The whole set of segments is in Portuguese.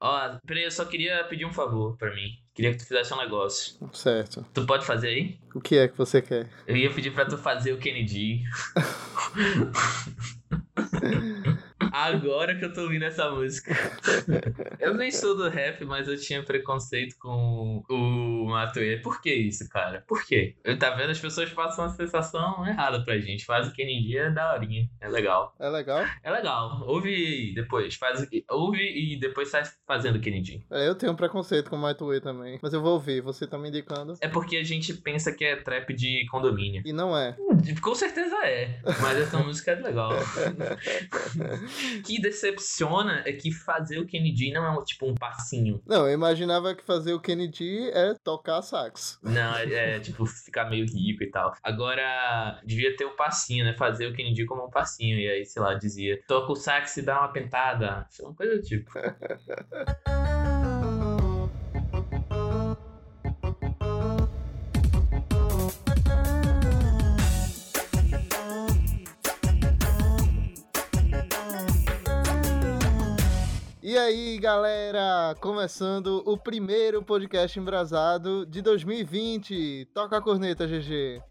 Ó, peraí, eu só queria pedir um favor pra mim. Queria que tu fizesse um negócio. Certo. Tu pode fazer aí? O que é que você quer? Eu ia pedir pra tu fazer o Kennedy. Agora que eu tô ouvindo essa música. Eu nem sou do rap, mas eu tinha preconceito com o Matuê. Por que isso, cara? Por quê? Eu tá vendo? As pessoas passam uma sensação errada pra gente. Faz o Kennedy é daorinha. É legal. É legal? É legal. Ouve depois. Faz, ouve e depois sai fazendo o Kennedy. É, eu tenho preconceito com o Matuê também. Mas eu vou ouvir, você tá me indicando. É porque a gente pensa que é trap de condomínio. E não é. Com certeza é. Mas essa música é legal. O que decepciona é que fazer o Kennedy não é tipo um passinho. Não, eu imaginava que fazer o Kennedy é tocar sax. Não, é, é, tipo ficar meio rico e tal. Agora, devia ter o um passinho, né? Fazer o Kennedy como um passinho. E aí, sei lá, dizia: toca o sax e dá uma pentada. Uma coisa do tipo. E aí, galera, começando o primeiro podcast embrasado de 2020. Toca a corneta, GG.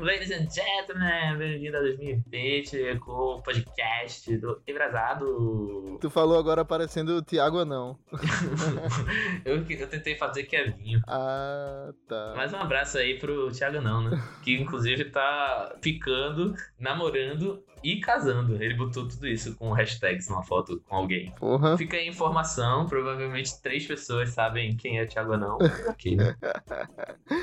Ladies and gentlemen, bem-vindo a 2020 com o podcast do Embrasado. Tu falou agora parecendo o Thiago Anão. eu, eu tentei fazer que é vinho. Ah, tá. Mas um abraço aí pro Thiago Anão, né? Que inclusive tá ficando, namorando e casando. Ele botou tudo isso com hashtags numa foto com alguém. Porra. Fica aí informação, provavelmente três pessoas sabem quem é Thiago Anão. ok, né?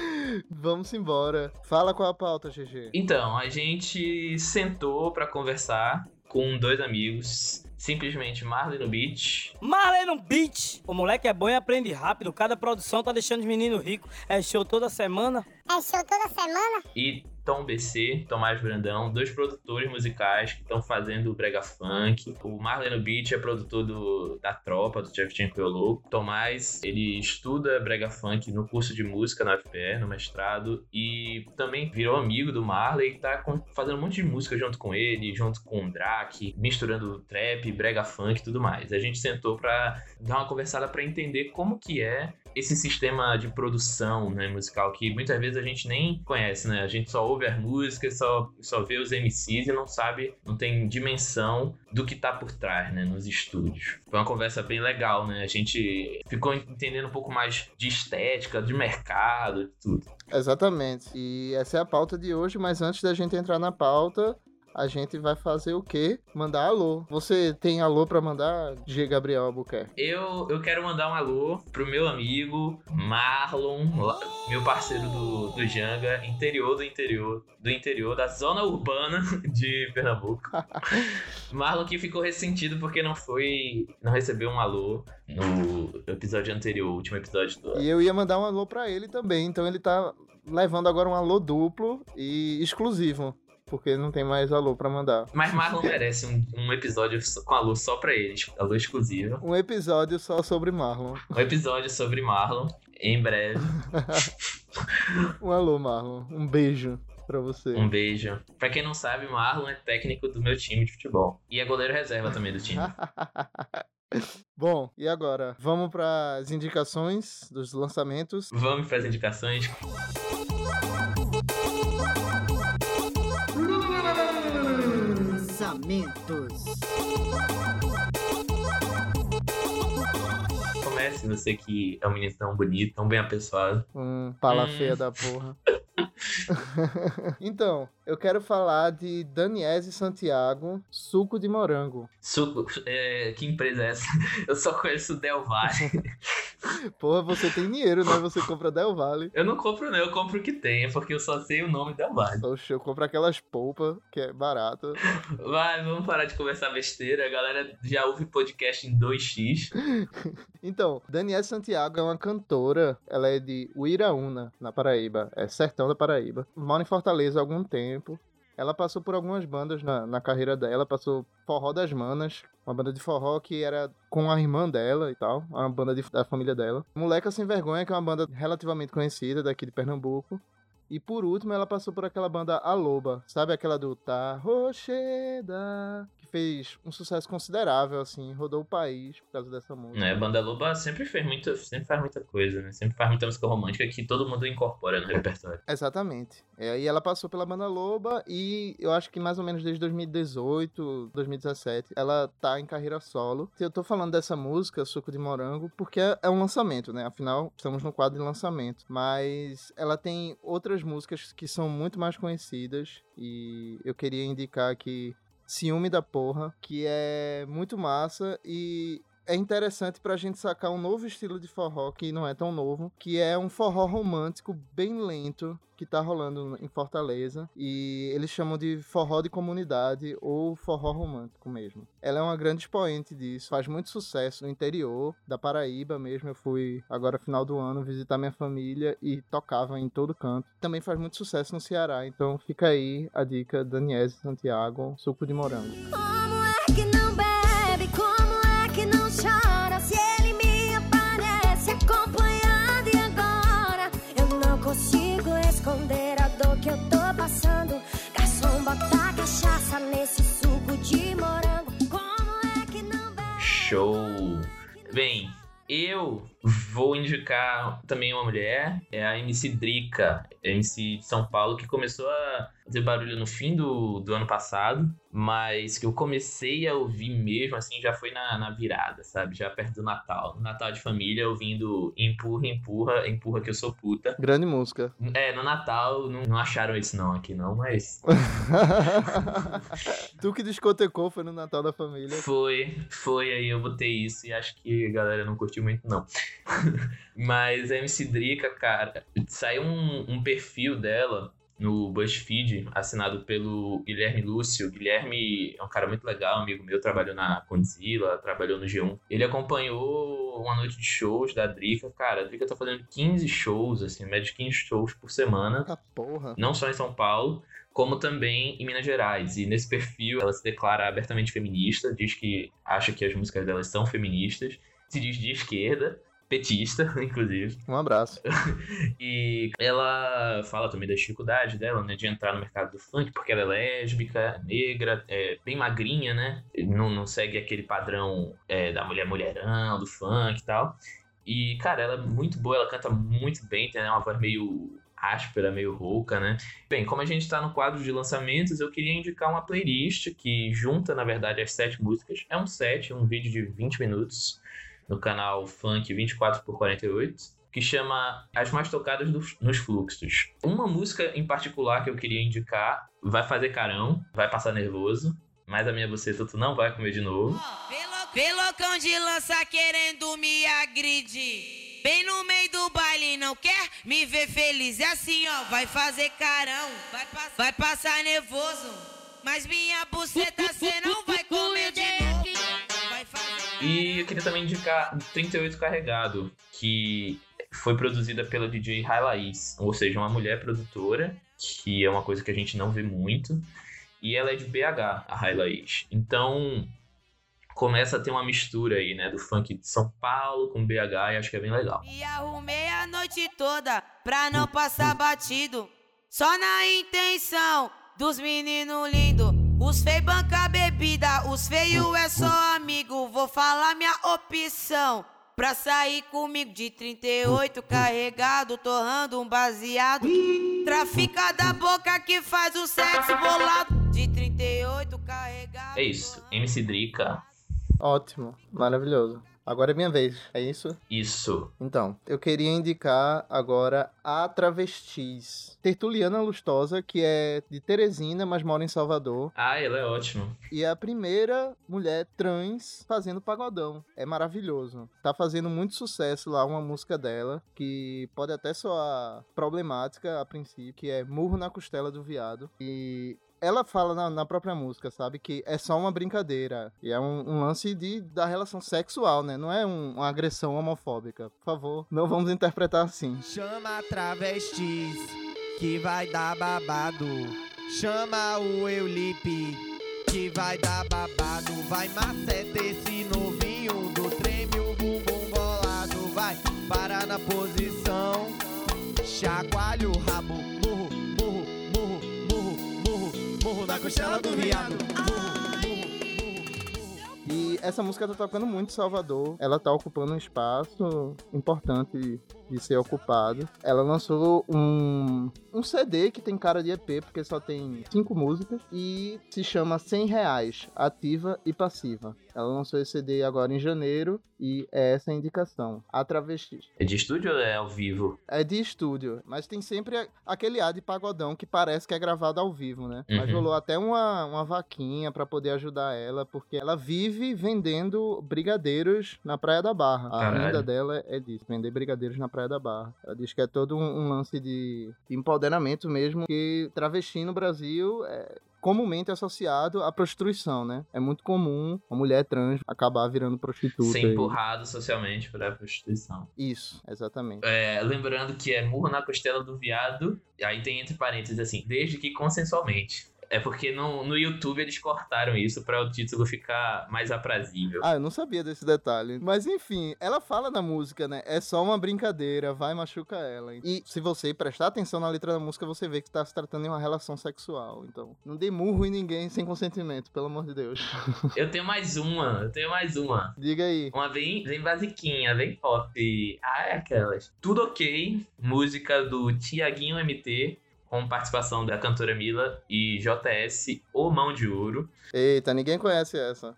Vamos embora. Fala qual a pauta, GG. Então, a gente sentou para conversar com dois amigos simplesmente Marley no beat. Marley no beat! O moleque é bom e aprende rápido. Cada produção tá deixando os meninos ricos. É show toda semana. É show toda semana? E Tom BC, Tomás Brandão, dois produtores musicais que estão fazendo o brega funk. O Marlon Beach é produtor do, da Tropa, do Jeff Louco. Tomás, ele estuda brega funk no curso de música na UFPR, no mestrado, e também virou amigo do Marley e tá fazendo um monte de música junto com ele, junto com o Drake, misturando trap, brega funk e tudo mais. A gente sentou pra dar uma conversada para entender como que é esse sistema de produção né, musical que muitas vezes a gente nem conhece, né? A gente só ouve as músicas, só, só vê os MCs e não sabe, não tem dimensão do que tá por trás, né, nos estúdios. Foi uma conversa bem legal, né? A gente ficou entendendo um pouco mais de estética, de mercado, tudo. Exatamente. E essa é a pauta de hoje, mas antes da gente entrar na pauta, a gente vai fazer o quê? Mandar alô. Você tem alô para mandar, G. Gabriel Albuquerque? Eu, eu quero mandar um alô pro meu amigo Marlon, meu parceiro do, do Janga, interior do interior, do interior, da zona urbana de Pernambuco. Marlon que ficou ressentido porque não foi, não recebeu um alô no episódio anterior, último episódio do... E eu ia mandar um alô para ele também, então ele tá levando agora um alô duplo e exclusivo porque não tem mais alô para mandar. Mas Marlon merece um, um, episódio com alô só pra ele, alô exclusivo. Um episódio só sobre Marlon. Um episódio sobre Marlon, em breve. um alô, Marlon. Um beijo pra você. Um beijo. Pra quem não sabe, Marlon é técnico do meu time de futebol. E é goleiro reserva também do time. Bom, e agora? Vamos para as indicações dos lançamentos? Vamos para as indicações. Lançamentos. Comece, você que é um menino tão bonito, tão bem apessoado. Hum, pala hum. feia da porra. então, eu quero falar de Daniese Santiago, suco de morango. Suco? É, que empresa é essa? Eu só conheço Del Valle. Porra, você tem dinheiro, né? Você compra Del Valle. Eu não compro, não. Eu compro o que tem, é porque eu só sei o nome Del Valle. Oxe, eu compro aquelas polpas, que é barato. Vai, vamos parar de conversar besteira. A galera já ouve podcast em 2x. então, Daniese Santiago é uma cantora. Ela é de Uiraúna, na Paraíba. É sertão da Paraíba. Mora em Fortaleza há algum tempo. Ela passou por algumas bandas na, na carreira dela, passou Forró das Manas, uma banda de forró que era com a irmã dela e tal, uma banda de, da família dela. Moleca Sem Vergonha, que é uma banda relativamente conhecida daqui de Pernambuco. E por último, ela passou por aquela banda A Loba, sabe aquela do Tá Rocheda, fez um sucesso considerável, assim, rodou o país por causa dessa música. É, Banda Loba sempre fez muito, sempre faz muita coisa, né? Sempre faz muita música romântica que todo mundo incorpora no repertório. Exatamente. É, e ela passou pela Banda Loba e eu acho que mais ou menos desde 2018, 2017, ela tá em carreira solo. Eu tô falando dessa música, Suco de Morango, porque é um lançamento, né? Afinal, estamos no quadro de lançamento. Mas ela tem outras músicas que são muito mais conhecidas e eu queria indicar aqui Ciúme da Porra, que é muito massa e é interessante pra gente sacar um novo estilo de forró que não é tão novo, que é um forró romântico bem lento que tá rolando em Fortaleza e eles chamam de forró de comunidade ou forró romântico mesmo. Ela é uma grande expoente disso, faz muito sucesso no interior da Paraíba mesmo. Eu fui agora final do ano visitar minha família e tocava em todo canto. Também faz muito sucesso no Ceará, então fica aí a dica Daniese Santiago, suco de morango. Show! Bem, eu vou indicar também uma mulher, é a MC Drica, MC de São Paulo, que começou a fazer barulho no fim do, do ano passado, mas que eu comecei a ouvir mesmo, assim, já foi na, na virada, sabe? Já perto do Natal. Natal de família, ouvindo Empurra, Empurra, Empurra que eu sou puta. Grande música. É, no Natal não, não acharam isso não aqui não, mas tu que discotecou foi no Natal da família. Foi, foi aí eu botei isso e acho que a galera não curtiu muito, não. Mas a MC Drica, cara, saiu um, um perfil dela no BuzzFeed, assinado pelo Guilherme Lúcio. Guilherme é um cara muito legal, amigo meu, trabalhou na Condzilla, trabalhou no G1. Ele acompanhou uma noite de shows da Drica. Cara, a Drica tá fazendo 15 shows, assim, média de 15 shows por semana. Ah, porra. Não só em São Paulo, como também em Minas Gerais. E nesse perfil ela se declara abertamente feminista, diz que acha que as músicas delas são feministas, se diz de esquerda, petista, inclusive. Um abraço. E ela fala também da dificuldade dela, né, de entrar no mercado do funk, porque ela é lésbica, negra, é bem magrinha, né? Não, não segue aquele padrão é, da mulher mulherão, do funk e tal. E, cara, ela é muito boa, ela canta muito bem, tem uma voz meio áspera, meio rouca, né? Bem, como a gente tá no quadro de lançamentos, eu queria indicar uma playlist que junta, na verdade, as sete músicas. É um set, um vídeo de 20 minutos no canal Funk 24 por 48 que chama As Mais Tocadas nos Fluxos. Uma música em particular que eu queria indicar vai fazer carão, vai passar nervoso, mas a minha buceta tu não vai comer de novo. Pelocão de lança querendo me agredir. Bem no meio do baile, não quer me ver feliz. É assim, ó, vai fazer carão, vai, vai passar nervoso. Mas minha buceta cê não vai comer de novo. E eu queria também indicar 38 Carregado, que foi produzida pela DJ Rai Laís, ou seja, uma mulher produtora, que é uma coisa que a gente não vê muito, e ela é de BH, a Rai Laís. Então começa a ter uma mistura aí, né, do funk de São Paulo com BH, e acho que é bem legal. Me arrumei a noite toda pra não passar batido. Só na intenção dos meninos lindos. Os banca bebida, os feios é só amigo. Vou falar minha opção. Pra sair comigo de 38 carregado, torrando um baseado. Trafica da boca que faz o sexo bolado. De 38 carregado. É isso, MC Drica, Ótimo, maravilhoso. Agora é minha vez, é isso? isso. Então, eu queria indicar agora a Travestis. Tertuliana Lustosa, que é de Teresina, mas mora em Salvador. Ah, ela é ótima. E é a primeira mulher trans fazendo pagodão. É maravilhoso. Tá fazendo muito sucesso lá uma música dela, que pode até soar problemática a princípio, que é Murro na Costela do Viado. E ela fala na, na própria música, sabe? Que é só uma brincadeira. E é um, um lance de, da relação sexual, né? Não é um- uma agressão homofóbica. Por favor, não vamos interpretar assim. Chama travestis que vai dar babado. Chama o Eulipe que vai dar babado. Vai maceta esse novinho do treme o bumbum bolado. Vai parar na posição. Chacoalha o rabo. Na costela do viado. Murro, essa música tá tocando muito em Salvador. Ela tá ocupando um espaço importante de ser ocupado. Ela lançou um, um CD que tem cara de EP, porque só tem cinco músicas, e se chama 100 reais, ativa e passiva. Ela lançou esse CD agora em janeiro e é essa a indicação. A Travestis. É de estúdio ou é ao vivo? É de estúdio, mas tem sempre a- aquele ar de pagodão que parece que é gravado ao vivo, né? Mas Uhum. rolou até uma, uma vaquinha pra poder ajudar ela, porque ela vive vendendo brigadeiros na Praia da Barra. A Caralho. renda dela é disso, vender brigadeiros na Praia da Barra. Ela diz que é todo um, um lance de empoderamento mesmo, que travesti no Brasil é comumente associado à prostituição, né? É muito comum a mulher trans acabar virando prostituta. Ser e- empurrado socialmente pra prostituição. Isso, exatamente. É, lembrando que é murro na costela do viado, e aí tem entre parênteses assim, desde que consensualmente. É porque no, no YouTube eles cortaram isso pra o título ficar mais aprazível. Ah, eu não sabia desse detalhe. Mas enfim, ela fala na música, né? É só uma brincadeira, vai machuca ela. E se você prestar atenção na letra da música, você vê que tá se tratando de uma relação sexual. Então, não dê murro em ninguém sem consentimento, pelo amor de Deus. Eu tenho mais uma, eu tenho mais uma. Diga aí. Uma bem, bem basiquinha, bem pop. Ah, é aquelas. Tudo ok, música do Tiaguinho MT, com participação da cantora Mila e JS, O Mão de Ouro. Eita, ninguém conhece essa.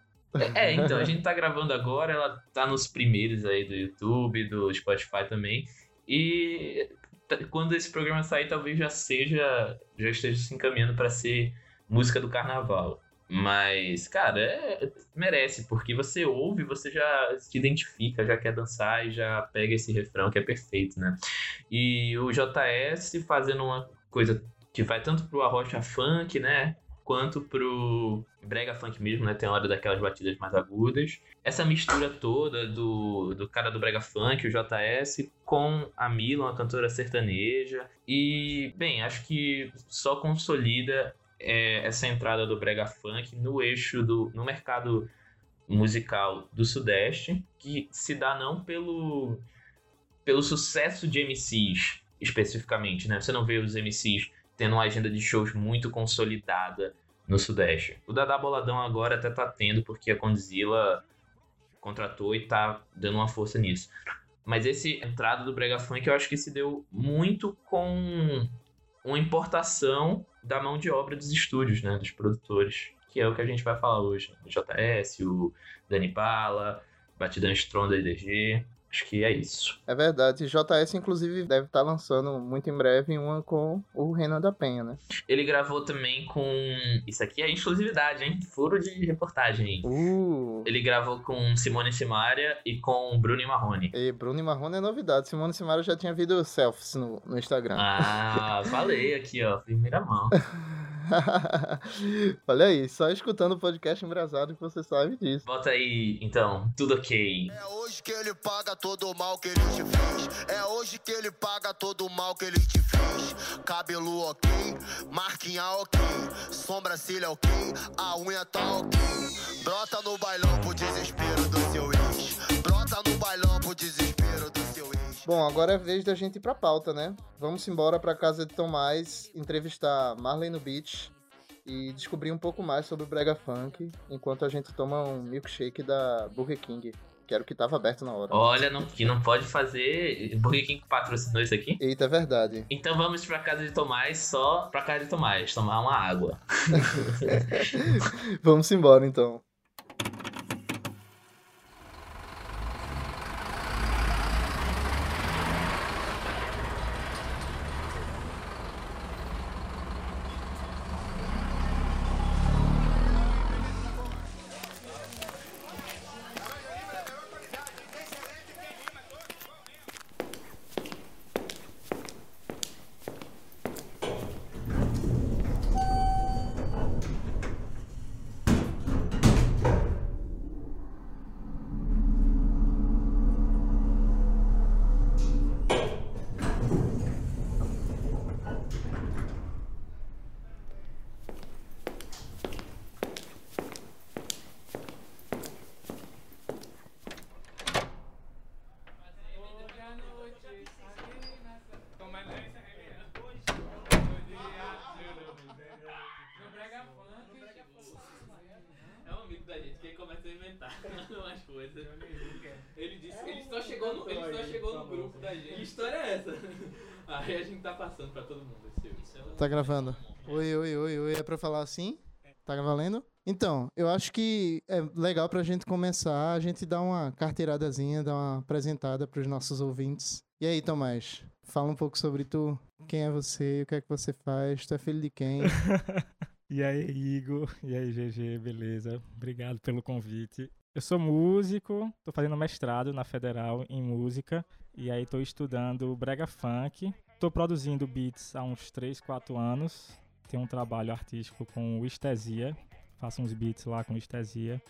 É, então, a gente tá gravando agora, ela tá nos primeiros aí do YouTube, do Spotify também. E quando esse programa sair, talvez já seja, já esteja se encaminhando pra ser música do carnaval. Mas, cara, é- merece, porque você ouve, você já se identifica, já quer dançar e já pega esse refrão que é perfeito, né? E o JS fazendo uma coisa que vai tanto pro arrocha funk, né? Quanto pro brega funk mesmo, né? Tem hora daquelas batidas mais agudas. Essa mistura toda do, do cara do brega funk, o JS, com a Mila, uma cantora sertaneja. E, bem, acho que só consolida é, essa entrada do brega funk no eixo do no mercado musical do Sudeste, que se dá não pelo pelo sucesso de MCs especificamente, né? Você não vê os MCs tendo uma agenda de shows muito consolidada no Sudeste. O Dada Boladão agora até tá tendo, porque a Condzilla contratou e tá dando uma força nisso. Mas esse entrada do Brega Funk eu acho que se deu muito com uma importação da mão de obra dos estúdios, né? Dos produtores. Que é o que a gente vai falar hoje. O JS, o Dani Pala, Batidão Stronda IDG. Acho que é isso. É verdade. JS, inclusive, deve estar lançando muito em breve uma com o Renan da Penha, né? Ele gravou também com. Isso aqui é exclusividade, hein? Furo de reportagem. Uh! Ele gravou com Simone Simaria e com Bruno e Marrone. E Bruno e Marrone é novidade. Simone Simara já tinha visto selfies no, no Instagram. Ah, falei aqui, ó. Primeira mão. Olha aí, só escutando o podcast embrasado que você sabe disso. Bota aí, então, tudo ok. É hoje que ele paga todo o mal que ele te fez. É hoje que ele paga todo o mal que ele te fez. Cabelo ok, marquinha ok, sobrancelha ok, a unha tá ok. Brota no bailão pro desespero do seu ex. Brota no bailão pro desespero. Bom, agora é vez da gente ir pra pauta, né? Vamos embora pra casa de Tomás, entrevistar Marlene Beach e descobrir um pouco mais sobre o Brega Funk, enquanto a gente toma um milkshake da Burger King, que era o que tava aberto na hora. Olha, não, que não pode fazer. Burger King patrocinou isso aqui? Eita, é verdade. Então vamos pra casa de Tomás, só pra casa de Tomás, tomar uma água. Vamos embora então. Passando pra todo mundo esse, esse Tá gravando. Oi, oi, oi, oi. É pra falar assim? Tá valendo? Então, eu acho que é legal pra gente começar, a gente dar uma carteiradazinha, dar uma apresentada pros nossos ouvintes. E aí, Tomás? Fala um pouco sobre tu. Quem é você? O que é que você faz? Tu é filho de quem? E aí, Igor? E aí, GG? Beleza? Obrigado pelo convite. Eu sou músico, tô fazendo mestrado na Federal em música e aí tô estudando brega funk. Tô produzindo beats há uns 3, 4 anos. Tenho um trabalho artístico com o Estesia, faço uns beats lá com o Estesia.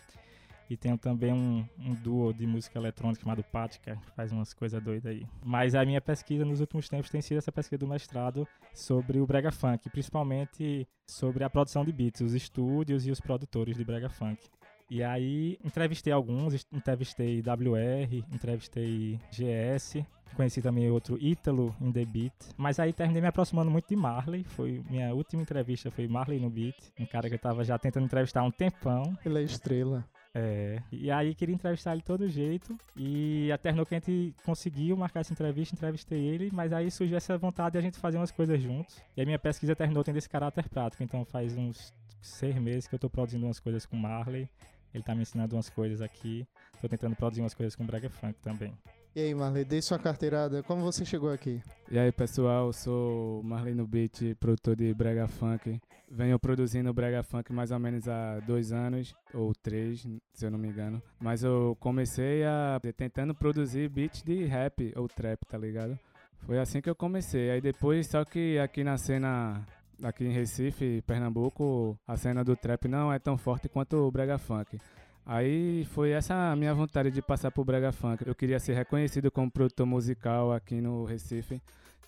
E tenho também um, um duo de música eletrônica chamado Pática, que faz umas coisas doidas aí. Mas a minha pesquisa nos últimos tempos tem sido essa pesquisa do mestrado sobre o Brega Funk, principalmente sobre a produção de beats, os estúdios e os produtores de Brega Funk. E aí entrevistei alguns, entrevistei WR, entrevistei GS, conheci também outro Ítalo em The Beat. Mas aí terminei me aproximando muito de Marley, foi minha última entrevista foi Marley no Beat, um cara que eu tava já tentando entrevistar há um tempão. Ele é estrela. É, e aí queria entrevistar ele de todo jeito. E até terminou que a gente conseguiu marcar essa entrevista, entrevistei ele, mas aí surgiu essa vontade de a gente fazer umas coisas juntos. E a minha pesquisa terminou tendo esse caráter prático, então faz uns seis meses que eu tô produzindo umas coisas com Marley. Ele tá me ensinando umas coisas aqui. Tô tentando produzir umas coisas com o Brega Funk também. E aí, Marley, dei sua carteirada. Como você chegou aqui? E aí pessoal, eu sou Marley no Beat, produtor de Brega Funk. Venho produzindo Brega Funk mais ou menos há dois anos, ou três, se eu não me engano. Mas eu comecei a tentando produzir beats de rap ou trap, tá ligado? Foi assim que eu comecei. Aí depois, só que aqui na cena, aqui em Recife, Pernambuco, a cena do trap não é tão forte quanto o Brega Funk. Aí foi essa a minha vontade de passar pro Brega Funk. Eu queria ser reconhecido como produtor musical aqui no Recife.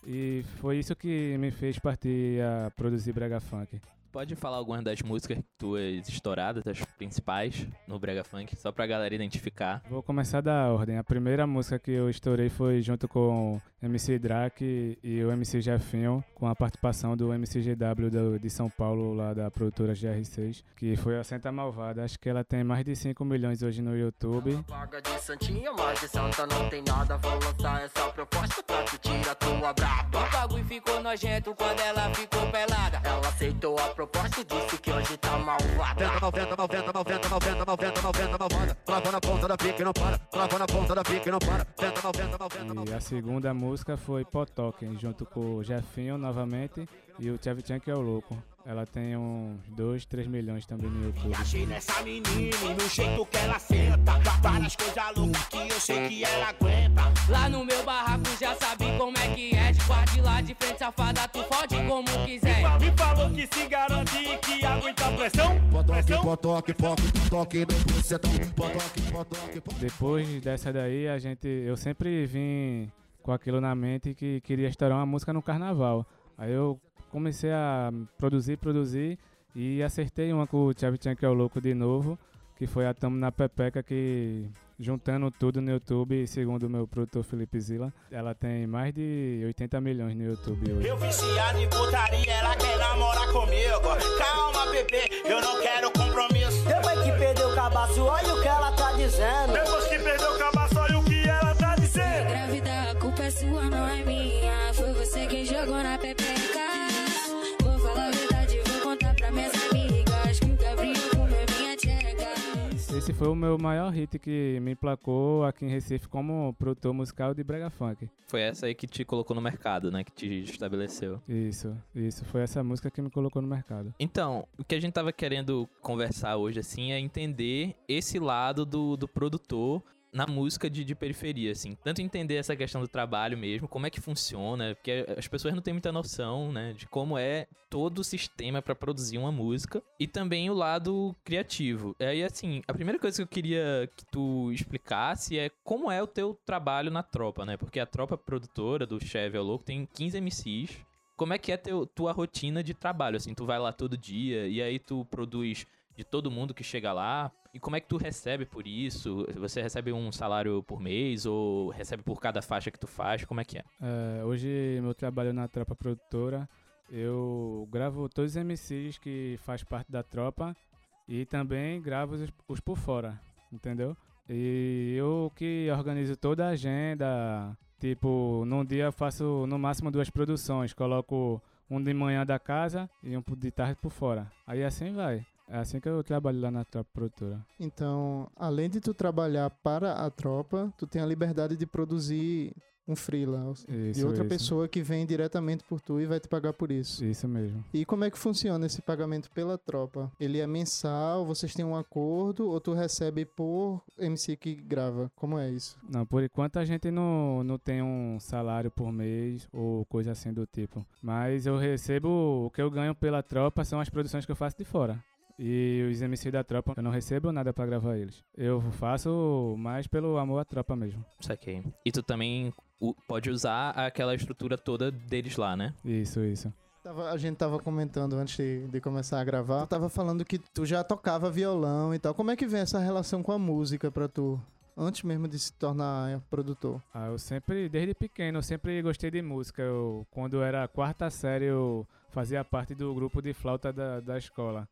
E foi isso que me fez partir a produzir Brega Funk. Pode falar algumas das músicas tuas estouradas, as principais no Brega Funk, só pra galera identificar. Vou começar da ordem. A primeira música que eu estourei foi junto com MC Drake e o MC Jefinho, com a participação do MC GW do- de São Paulo, lá da produtora GR6, que foi a Santa Malvada. Acho que ela tem mais de 5 milhões hoje no YouTube. Paga de santinha, mas de santa não tem nada. Vou lançar essa proposta pra tu tirar tua braba. O bagulho ficou nojento quando ela ficou pelada. Ela aceitou a proposta e disse que hoje tá malvada. 90, 90, 90, 90, 90, 90, 90, Clava na ponta da pique, não para. Clava na ponta da pique, não para. 90, 90, 90, 90. E a segunda música foi Potoken, junto com o Jefinho novamente e o Chevchan que é o louco. Ela tem uns 2, 3 milhões também no YouTube. Achei nessa menina e no jeito que ela senta. Várias coisas loucas que eu sei que ela aguenta. Lá no meu barraco já sabe como é que é. De guarde lá de frente, safada, tu fode como quiser. Me falou que se garante e que aguenta a pressão. Pressão. Potoque, potoque, toque no bucetão. Potoque, potoque, potoque. Depois dessa daí, a gente, eu sempre vim com aquilo na mente que queria estourar uma música no carnaval. Aí eu comecei a produzir, produzir e acertei uma com o Tchavchan que é o louco de novo, que foi a Tamo na Pepeca que juntando tudo no YouTube, segundo o meu produtor Felipe Zila, ela tem mais de 80 milhões no YouTube hoje. Eu viciado em putaria, ela quer namorar comigo. Calma, bebê, eu não quero compromisso. Depois que perdeu o cabaço, olha o que ela tá dizendo. Depois que perdeu o cabaço, jogou na pepeca. Vou falar a verdade, vou contar pra minhas amigas. Que o Gabriel comeu minha tcheca. Esse foi o meu maior hit que me emplacou aqui em Recife como produtor musical de Brega Funk. Foi essa aí que te colocou no mercado, né? Que te estabeleceu. Isso, isso. Foi essa música que me colocou no mercado. Então, o que a gente tava querendo conversar hoje, assim, é entender esse lado do, do produtor na música de, de periferia, assim. Tanto entender essa questão do trabalho mesmo, como é que funciona, porque as pessoas não têm muita noção, né, de como é todo o sistema pra produzir uma música, e também o lado criativo. Aí, assim, a primeira coisa que eu queria que tu explicasse é como é o teu trabalho na tropa, né, porque a tropa produtora do Chevy ao Louco tem 15 MCs, como é que é teu, tua rotina de trabalho, assim, tu vai lá todo dia, e aí tu produz de todo mundo que chega lá, e como é que tu recebe por isso? Você recebe um salário por mês, ou recebe por cada faixa que tu faz, como é que é? É, hoje meu trabalho na tropa produtora, eu gravo todos os MCs que faz parte da tropa e também gravo os, os por fora, entendeu? E eu que organizo toda a agenda. Tipo, num dia faço no máximo duas produções. Coloco um de manhã da casa e um de tarde por fora. Aí assim vai. É assim que eu trabalho lá na tropa produtora. Então, além de tu trabalhar para a tropa, tu tem a liberdade de produzir um freelance de Isso, outra isso. pessoa que vem diretamente por tu e vai te pagar por isso. Isso mesmo. E como é que funciona esse pagamento pela tropa? Ele é mensal, vocês têm um acordo ou tu recebe por MC que grava? Como é isso? Não, por enquanto a gente não, não tem um salário por mês ou coisa assim do tipo. Mas eu recebo, o que eu ganho pela tropa são as produções que eu faço de fora. E os MC da tropa, eu não recebo nada pra gravar eles. Eu faço mais pelo amor à tropa mesmo. Saquei. E tu também pode usar aquela estrutura toda deles lá, né? Isso, isso. Tava- a gente tava comentando antes de, de começar a gravar, tu tava falando que tu já tocava violão e tal. Como é que vem essa relação com a música pra tu? Antes mesmo de se tornar produtor. Ah, eu sempre, desde pequeno, eu sempre gostei de música. Eu, quando eu era a quarta série, eu fazia parte do grupo de flauta da, da escola.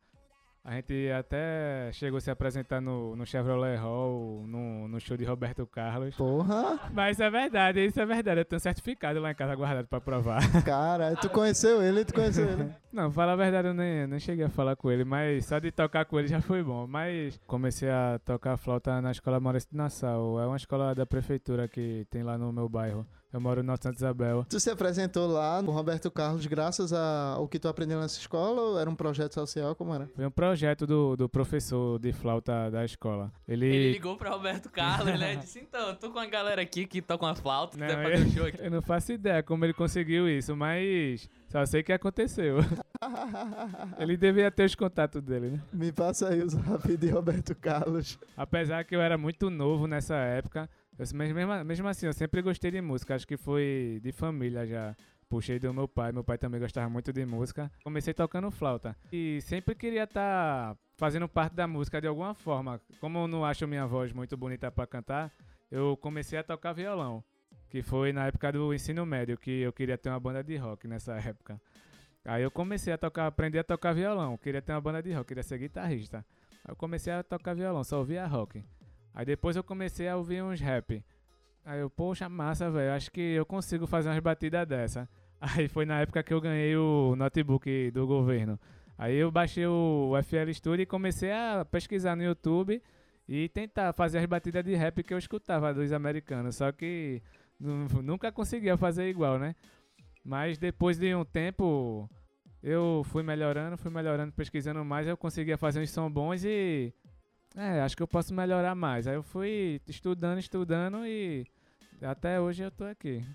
A gente até chegou a se apresentar no, no Chevrolet Hall, no, no show de Roberto Carlos. Porra! Mas é verdade, isso é verdade. Eu tenho certificado lá em casa guardado pra provar. Cara, tu conheceu ele, tu conheceu ele. Não, fala a verdade, eu nem, nem cheguei a falar com ele, mas só de tocar com ele já foi bom. Mas comecei a tocar flauta na escola Maurício de Nassau. É uma escola da prefeitura que tem lá no meu bairro. Eu moro no Santa Isabel. Tu se apresentou lá com o Roberto Carlos graças a- ao que tu aprendeu nessa escola ou era um projeto social? Como era? Foi um projeto do, do professor de flauta da escola. Ele. Ele ligou pra Roberto Carlos, né? Disse, então, eu tô com uma galera aqui que toca uma flauta, Não, quiser fazer um show eu, aqui. eu não faço ideia como ele conseguiu isso, mas só sei que aconteceu. ele devia ter os contatos dele, né? Me passa aí os rap de Roberto Carlos. Apesar que eu era muito novo nessa época, eu, mesmo, mesmo assim, eu sempre gostei de música. Acho que foi de família já. Puxei do meu pai, meu pai também gostava muito de música. Comecei tocando flauta. E sempre queria estar fazendo parte da música de alguma forma. Como eu não acho minha voz muito bonita para cantar, eu comecei a tocar violão. Que foi na época do ensino médio, que eu queria ter uma banda de rock nessa época. Aí eu comecei a tocar, aprender a tocar violão. Queria ter uma banda de rock, queria ser guitarrista. Aí eu comecei a tocar violão, só ouvia rock. Aí depois eu comecei a ouvir uns rap. Aí eu, poxa, massa, velho, acho que eu consigo fazer umas batidas dessa. Aí foi na época que eu ganhei o notebook do governo. Aí eu baixei o FL Studio e comecei a pesquisar no YouTube e tentar fazer as batidas de rap que eu escutava dos americanos. Só que nu- nunca conseguia fazer igual, né? Mas depois de um tempo eu fui melhorando, fui melhorando, pesquisando mais, eu conseguia fazer uns som bons e é, acho que eu posso melhorar mais. Aí eu fui estudando, estudando e até hoje eu tô aqui.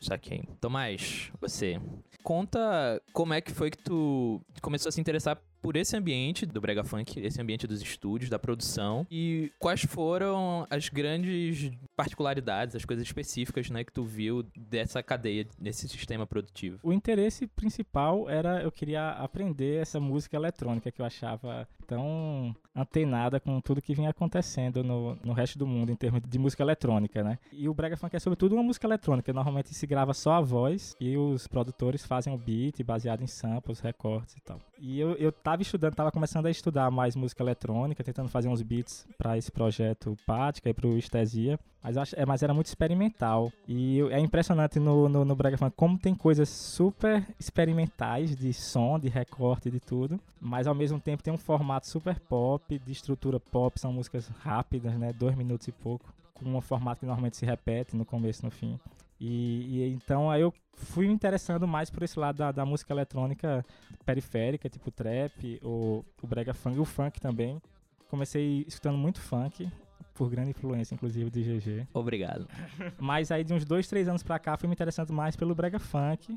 Saquei. Tomás, você. Conta como é que foi que tu começou a se interessar por esse ambiente do Brega Funk, esse ambiente dos estúdios, da produção, e quais foram as grandes particularidades, as coisas específicas, né, que tu viu dessa cadeia, desse sistema produtivo. O interesse principal era eu queria aprender essa música eletrônica que eu achava tão antenada com tudo que vinha acontecendo no, no resto do mundo em termos de música eletrônica, né? E o Brega Funk é sobretudo uma música eletrônica. Normalmente se grava só a voz e os produtores fazem o beat baseado em samples, recortes e tal. E eu, eu tava estudando, tava começando a estudar mais música eletrônica, tentando fazer uns beats para esse projeto Pática e pro Estesia. Mas, é, mas era muito experimental. E é impressionante no, no, no Brega Funk como tem coisas super experimentais de som, de recorte, de tudo. Mas ao mesmo tempo tem um formato super pop, de estrutura pop. São músicas rápidas, né? Dois minutos e pouco. Com um formato que normalmente se repete no começo e no fim. E, e então aí eu fui me interessando mais por esse lado da, da música eletrônica periférica, tipo trap, ou o brega funk, o funk também. Comecei escutando muito funk, por grande influência, inclusive, de GG. Obrigado. Mas aí de uns dois, três anos pra cá fui me interessando mais pelo brega funk.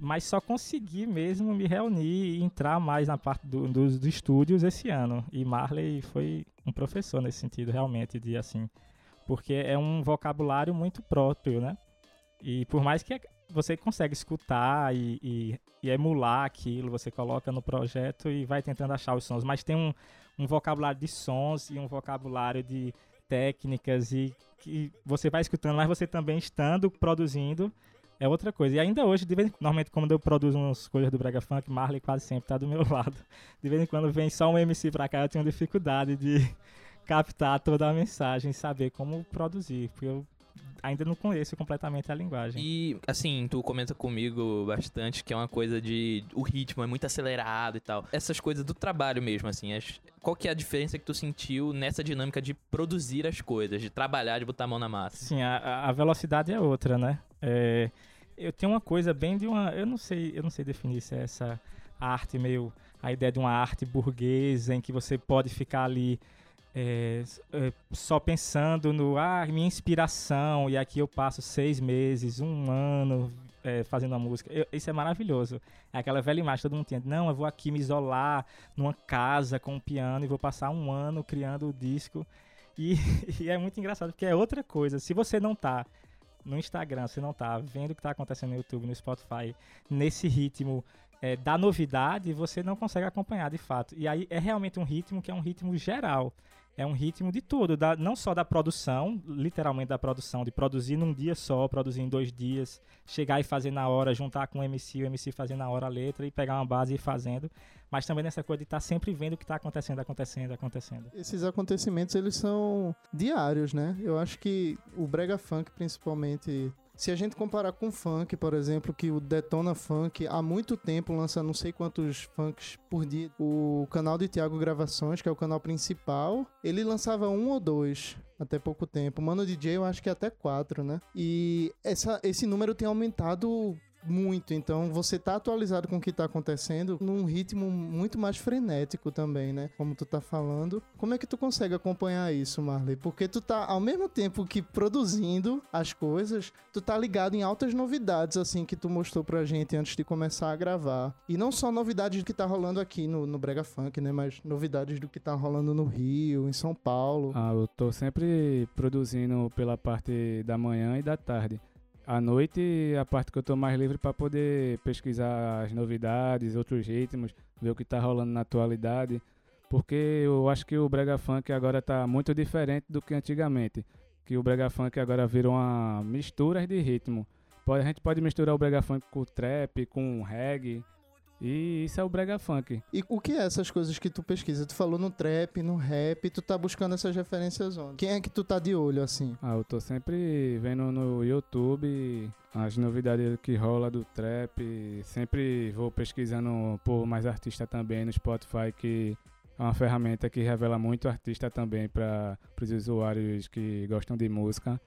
Mas só consegui mesmo me reunir e entrar mais na parte do- dos, dos estúdios esse ano. E Marley foi um professor nesse sentido, realmente, de assim. Porque é um vocabulário muito próprio, né? E por mais que você consegue escutar e, e- e emular aquilo, você coloca no projeto e vai tentando achar os sons. Mas tem um, um vocabulário de sons e um vocabulário de técnicas e que você vai escutando, mas você também estando produzindo é outra coisa. E ainda hoje, de vez em, normalmente quando eu produzo umas coisas do Brega Funk, Marley quase sempre tá do meu lado. De vez em quando vem só um MC pra cá, eu tenho dificuldade de captar toda a mensagem saber como produzir, porque eu ainda não conheço completamente a linguagem. E, assim, tu comenta comigo bastante que é uma coisa de. O ritmo é muito acelerado e tal. Essas coisas do trabalho mesmo, assim. as- qual que é a diferença que tu sentiu nessa dinâmica de produzir as coisas, de trabalhar, de botar a mão na massa? Sim, a- a, velocidade é outra, né? É, eu tenho uma coisa bem de uma. Eu não sei, eu não sei definir se é essa arte meio. A ideia de uma arte burguesa em que você pode ficar ali é, é, só pensando no. Ah, minha inspiração, e aqui eu passo seis meses, um ano é, fazendo a música. Eu- isso é maravilhoso. É aquela velha imagem todo mundo tinha. Não, eu vou aqui me isolar numa casa com um piano e vou passar um ano criando o disco. E, e é muito engraçado, porque é outra coisa. Se você não tá no Instagram, você não tá vendo o que tá acontecendo no YouTube, no Spotify, nesse ritmo é, da novidade, você não consegue acompanhar de fato. E aí é realmente um ritmo que é um ritmo geral. É um ritmo de tudo, da- não só da produção, literalmente da produção, de produzir num dia só, produzir em dois dias, chegar e fazer na hora, juntar com o MC, o MC fazer na hora a letra e pegar uma base e ir fazendo, mas também nessa coisa de estar sempre vendo o que está acontecendo, acontecendo, acontecendo. Esses acontecimentos, eles são diários, né? Eu acho que o brega funk, principalmente... Se a gente comparar com funk, por exemplo, que o Detona Funk há muito tempo lança não sei quantos funks por dia. O canal de Thiago Gravações, que é o canal principal, ele lançava um ou dois até pouco tempo. Mano DJ eu acho que até quatro, né? E essa, esse número tem aumentado muito, então você tá atualizado com o que tá acontecendo num ritmo muito mais frenético também, né? Como tu tá falando. Como é que tu consegue acompanhar isso, Marley? Porque tu tá ao mesmo tempo que produzindo as coisas, tu tá ligado em altas novidades assim que tu mostrou pra gente antes de começar a gravar. E não só novidades do que tá rolando aqui no, no Brega Funk, né? Mas novidades do que tá rolando no Rio, em São Paulo. Ah, eu tô sempre produzindo pela parte da manhã e da tarde. À noite a parte que eu tô mais livre para poder pesquisar as novidades, outros ritmos, ver o que tá rolando na atualidade, porque eu acho que o brega funk agora tá muito diferente do que antigamente, que o brega funk agora virou uma mistura de ritmo. Pode- A gente pode misturar o brega funk com trap, com reggae, e isso é o brega funk. E o que é essas coisas que tu pesquisa? Tu falou no trap, no rap, tu tá buscando essas referências onde? Quem é que tu tá de olho assim? Ah, eu tô sempre vendo no YouTube as novidades que rola do trap. Sempre vou pesquisando por mais artista também no Spotify, que é uma ferramenta que revela muito artista também para os usuários que gostam de música.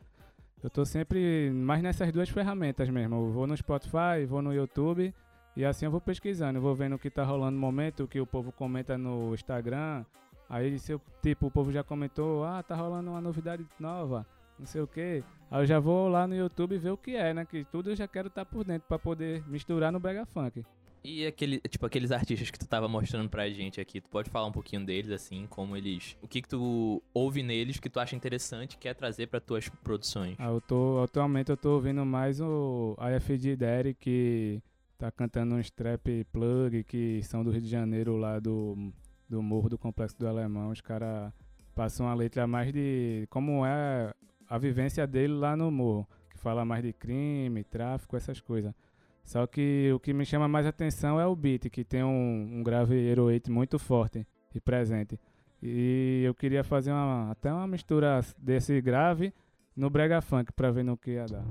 Eu tô sempre mais nessas duas ferramentas mesmo. Eu vou no Spotify, vou no YouTube e assim eu vou pesquisando, eu vou vendo o que tá rolando no momento, o que o povo comenta no Instagram. Aí se eu, tipo, o povo já comentou, ah, tá rolando uma novidade nova, não sei o que. Aí eu já vou lá no YouTube ver o que é, né? Que tudo eu já quero estar por dentro pra poder misturar no Brega Funk. E aquele, tipo, aqueles artistas que tu tava mostrando pra gente aqui, tu pode falar um pouquinho deles, assim, como eles. O que que tu ouve neles que tu acha interessante quer trazer pra tuas produções? Ah, eu tô, atualmente eu tô ouvindo mais o IFG Daddy, que tá cantando uns trap plug, que são do Rio de Janeiro, lá do, do Morro do Complexo do Alemão. Os caras passam uma letra mais de como é a vivência dele lá no morro, que fala mais de crime, tráfico, essas coisas. Só que o que me chama mais atenção é o beat, que tem um, um grave heroite muito forte e presente. E eu queria fazer uma, até uma mistura desse grave no brega funk pra ver no que ia dar.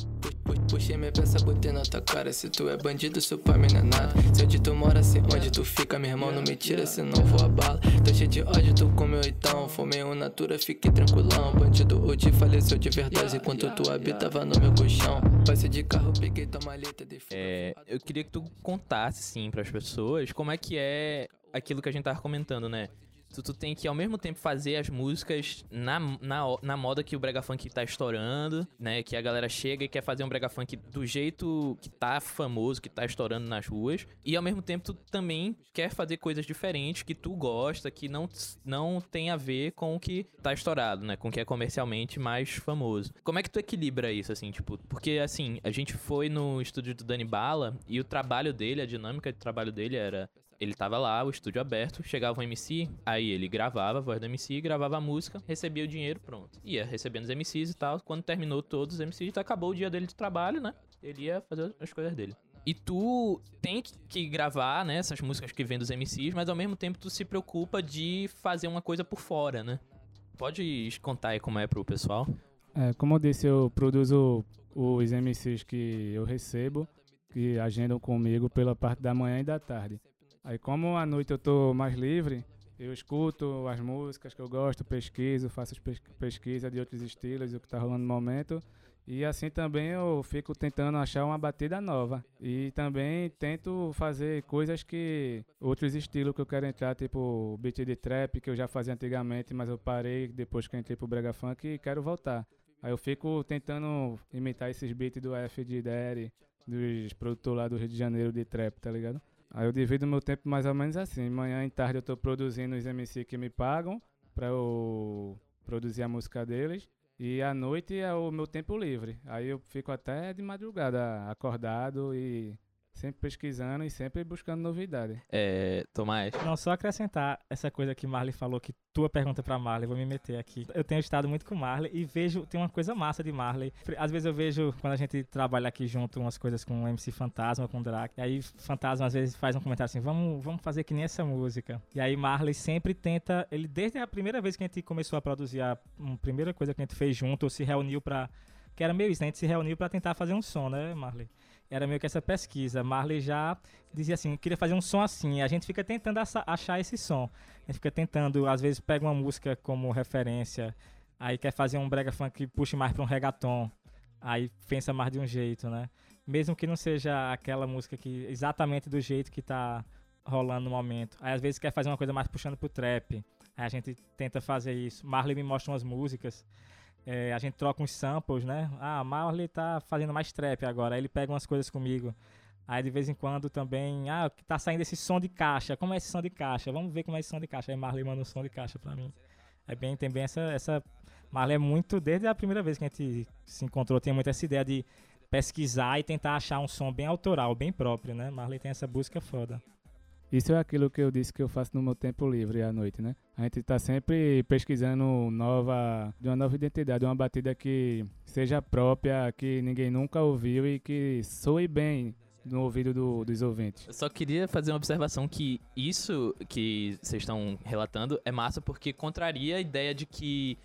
Pu- Puxei minha peça, botei na tua cara. Se tu é bandido, seu pai me não é nada. Se onde tu mora, se onde tu fica, meu irmão, não me tira, senão vou a bala. Tô cheio de ódio, tu comeu então. Fumei um natura, fiquei tranquilão. Bandido hoje faleceu de verdade, enquanto tu habitava no meu colchão. Passei de carro, peguei tua maleta de É, eu queria que tu contasse, sim, pras pessoas como é que é aquilo que a gente tava comentando, né? Tu, tu tem que, ao mesmo tempo, fazer as músicas na, na, na moda que o brega funk tá estourando, né? Que a galera chega e quer fazer um brega funk do jeito que tá famoso, que tá estourando nas ruas. E, ao mesmo tempo, tu também quer fazer coisas diferentes que tu gosta, que não, não tem a ver com o que tá estourado, né? Com o que é comercialmente mais famoso. Como é que tu equilibra isso, assim, tipo... Porque, assim, a gente foi no estúdio do Dani Bala e o trabalho dele, a dinâmica de trabalho dele era... Ele tava lá, o estúdio aberto, chegava um MC, aí ele gravava a voz do MC, gravava a música, recebia o dinheiro, pronto. Ia recebendo os MCs e tal. Quando terminou todos os MCs, acabou o dia dele de trabalho, né? Ele ia fazer as coisas dele. E tu tem que- gravar, né, essas músicas que vêm dos MCs, mas ao mesmo tempo tu se preocupa de fazer uma coisa por fora, né? Pode contar aí como é pro pessoal? É, como eu disse, eu produzo os MCs que eu recebo, que agendam comigo pela parte da manhã e da tarde. Aí como à noite eu tô mais livre, eu escuto as músicas que eu gosto, pesquiso, faço pes pesquisa de outros estilos, o que tá rolando no momento. E assim também eu fico tentando achar uma batida nova. E também tento fazer coisas que. outros estilos que eu quero entrar, tipo beat de trap, que eu já fazia antigamente, mas eu parei depois que entrei pro Brega Funk e quero voltar. Aí eu fico tentando imitar esses beats do F de Daddy, dos produtores lá do Rio de Janeiro de trap, tá ligado? Aí eu divido meu tempo mais ou menos assim. Manhã e tarde eu tô produzindo os MC que me pagam pra eu produzir a música deles. E à noite é o meu tempo livre. Aí eu fico até de madrugada acordado e sempre pesquisando e sempre buscando novidade. É, Tomás. Não, só acrescentar essa coisa que Marley falou, que tua pergunta pra Marley, vou me meter aqui. Eu tenho estado muito com Marley e vejo, tem uma coisa massa de Marley. Às vezes eu vejo, quando a gente trabalha aqui junto, umas coisas com o MC Fantasma, com o Drac. E aí Fantasma às vezes faz um comentário assim, vamos, vamos fazer que nem essa música. E aí Marley sempre tenta, ele desde a primeira vez que a gente começou a produzir a, a primeira coisa que a gente fez junto, se reuniu pra... Que era meio isso, né? A gente se reuniu pra tentar fazer um som, né, Marley? Era meio que essa pesquisa. Marley já dizia assim, queria fazer um som assim. A gente fica tentando achar esse som. A gente fica tentando, às vezes pega uma música como referência, aí quer fazer um brega funk que puxe mais para um reggaeton. Aí pensa mais de um jeito, né? Mesmo que não seja aquela música que exatamente do jeito que tá rolando no momento. Aí às vezes quer fazer uma coisa mais puxando pro trap. Aí a gente tenta fazer isso. Marley me mostra umas músicas é, a gente troca uns samples, né? Ah, Marley tá fazendo mais trap agora, aí ele pega umas coisas comigo. Aí de vez em quando também, ah, tá saindo esse som de caixa. Como é esse som de caixa? Vamos ver como é esse som de caixa. Aí Marley manda um som de caixa pra mim. É bem, tem bem essa, essa. Marley é muito, desde a primeira vez que a gente se encontrou, tem muito essa ideia de pesquisar e tentar achar um som bem autoral, bem próprio, né? Marley tem essa busca foda. Isso é aquilo que eu disse que eu faço no meu tempo livre à noite, né? A gente está sempre pesquisando nova, de uma nova identidade, uma batida que seja própria, que ninguém nunca ouviu e que soe bem no ouvido do, dos ouvintes. Eu só queria fazer uma observação que isso que vocês estão relatando é massa porque contraria a ideia de que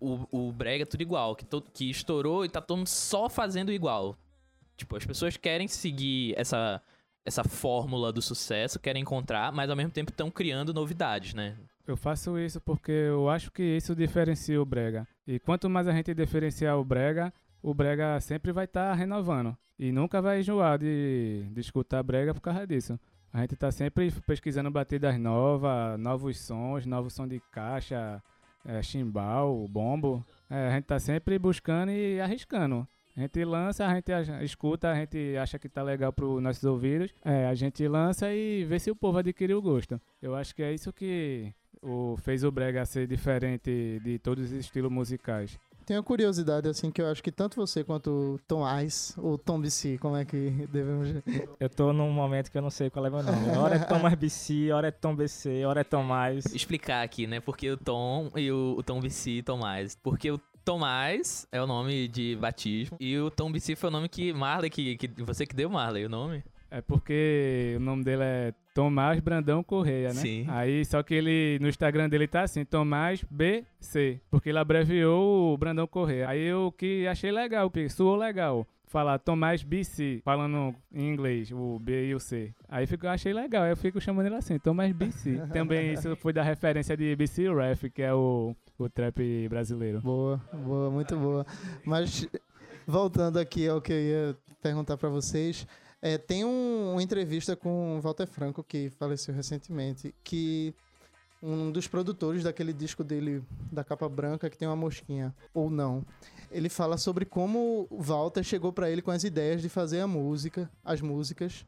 o, o brega é tudo igual, que, to, que estourou e tá todo mundo só fazendo igual. Tipo, as pessoas querem seguir essa essa fórmula do sucesso, querem encontrar, mas ao mesmo tempo estão criando novidades, né? Eu faço isso porque eu acho que isso diferencia o brega. E quanto mais a gente diferenciar o brega, o brega sempre vai estar tá renovando. E nunca vai enjoar de, de escutar brega por causa disso. A gente está sempre pesquisando batidas novas, novos sons, novo som de caixa, é, chimbal, bombo. É, a gente está sempre buscando e arriscando. A gente lança, a gente escuta, a gente acha que tá legal para nossos ouvidos. É, a gente lança e vê se o povo adquiriu o gosto. Eu acho que é isso que o, fez o Brega ser diferente de todos os estilos musicais. Tenho uma curiosidade, assim, que eu acho que tanto você quanto o Tom Ice, ou Tom BC, como é que devemos... Eu tô num momento que eu não sei qual é meu nome. Hora é Tom BC, hora é Tom BC, hora é Tom. Explicar aqui, né? Porque o Tom e o, o Tom BC e Tom Mais. Porque o Tomás é o nome de batismo. E o Tom BC foi o nome que Marley, que, que você que deu Marley, o nome? É porque o nome dele é Tomás Brandão Correia, né? Sim. Aí, só que ele, no Instagram dele tá assim, Tomás BC, porque ele abreviou o Brandão Correia. Aí eu que achei legal, que soou legal falar Tomás BC, falando em inglês, o B e o C. Aí fico, achei legal, eu fico chamando ele assim, Tomás BC. Também isso foi da referência de BC Ref, que é o o trap brasileiro. Boa, boa, muito boa. Mas voltando aqui ao que eu ia perguntar para vocês, é, tem um, uma entrevista com o Walter Franco, que faleceu recentemente, que um dos produtores daquele disco dele, da capa branca, que tem uma mosquinha, ou não, ele fala sobre como Walter chegou para ele com as ideias de fazer a música, as músicas,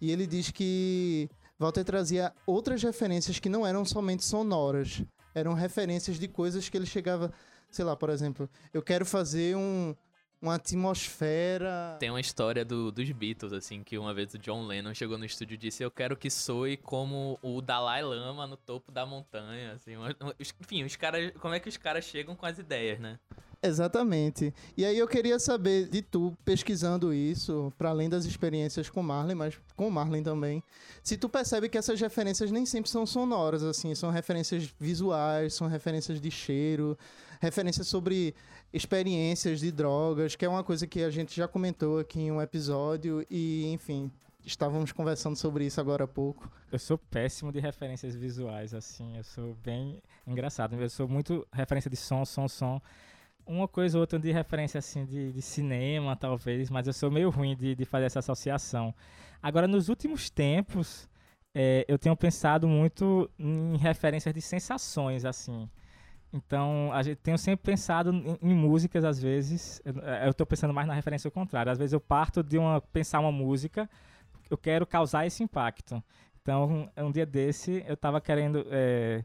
e ele diz que Walter trazia outras referências que não eram somente sonoras, eram referências de coisas que ele chegava, sei lá, por exemplo, eu quero fazer um uma atmosfera. Tem uma história do, dos Beatles, assim, que uma vez o John Lennon chegou no estúdio e disse: Eu quero que soe como o Dalai Lama no topo da montanha, assim. Enfim, os caras. Como é que os caras chegam com as ideias, né? Exatamente. E aí eu queria saber de tu, pesquisando isso, para além das experiências com Marley, mas com Marley também, se tu percebe que essas referências nem sempre são sonoras, assim, são referências visuais, são referências de cheiro, referências sobre experiências de drogas, que é uma coisa que a gente já comentou aqui em um episódio e, enfim, estávamos conversando sobre isso agora há pouco. Eu sou péssimo de referências visuais, assim, eu sou bem engraçado. Eu sou muito referência de som, som, som. Uma coisa ou outra de referência, assim, de, de cinema, talvez, mas eu sou meio ruim de, de fazer essa associação. Agora, nos últimos tempos, é, eu tenho pensado muito em referências de sensações, assim. Então, a gente tenho sempre pensado em, em músicas, às vezes. Eu, tô pensando mais na referência ao contrário. Às vezes eu parto de uma pensar uma música, eu quero causar esse impacto. Então, um dia desse, eu tava querendo. É,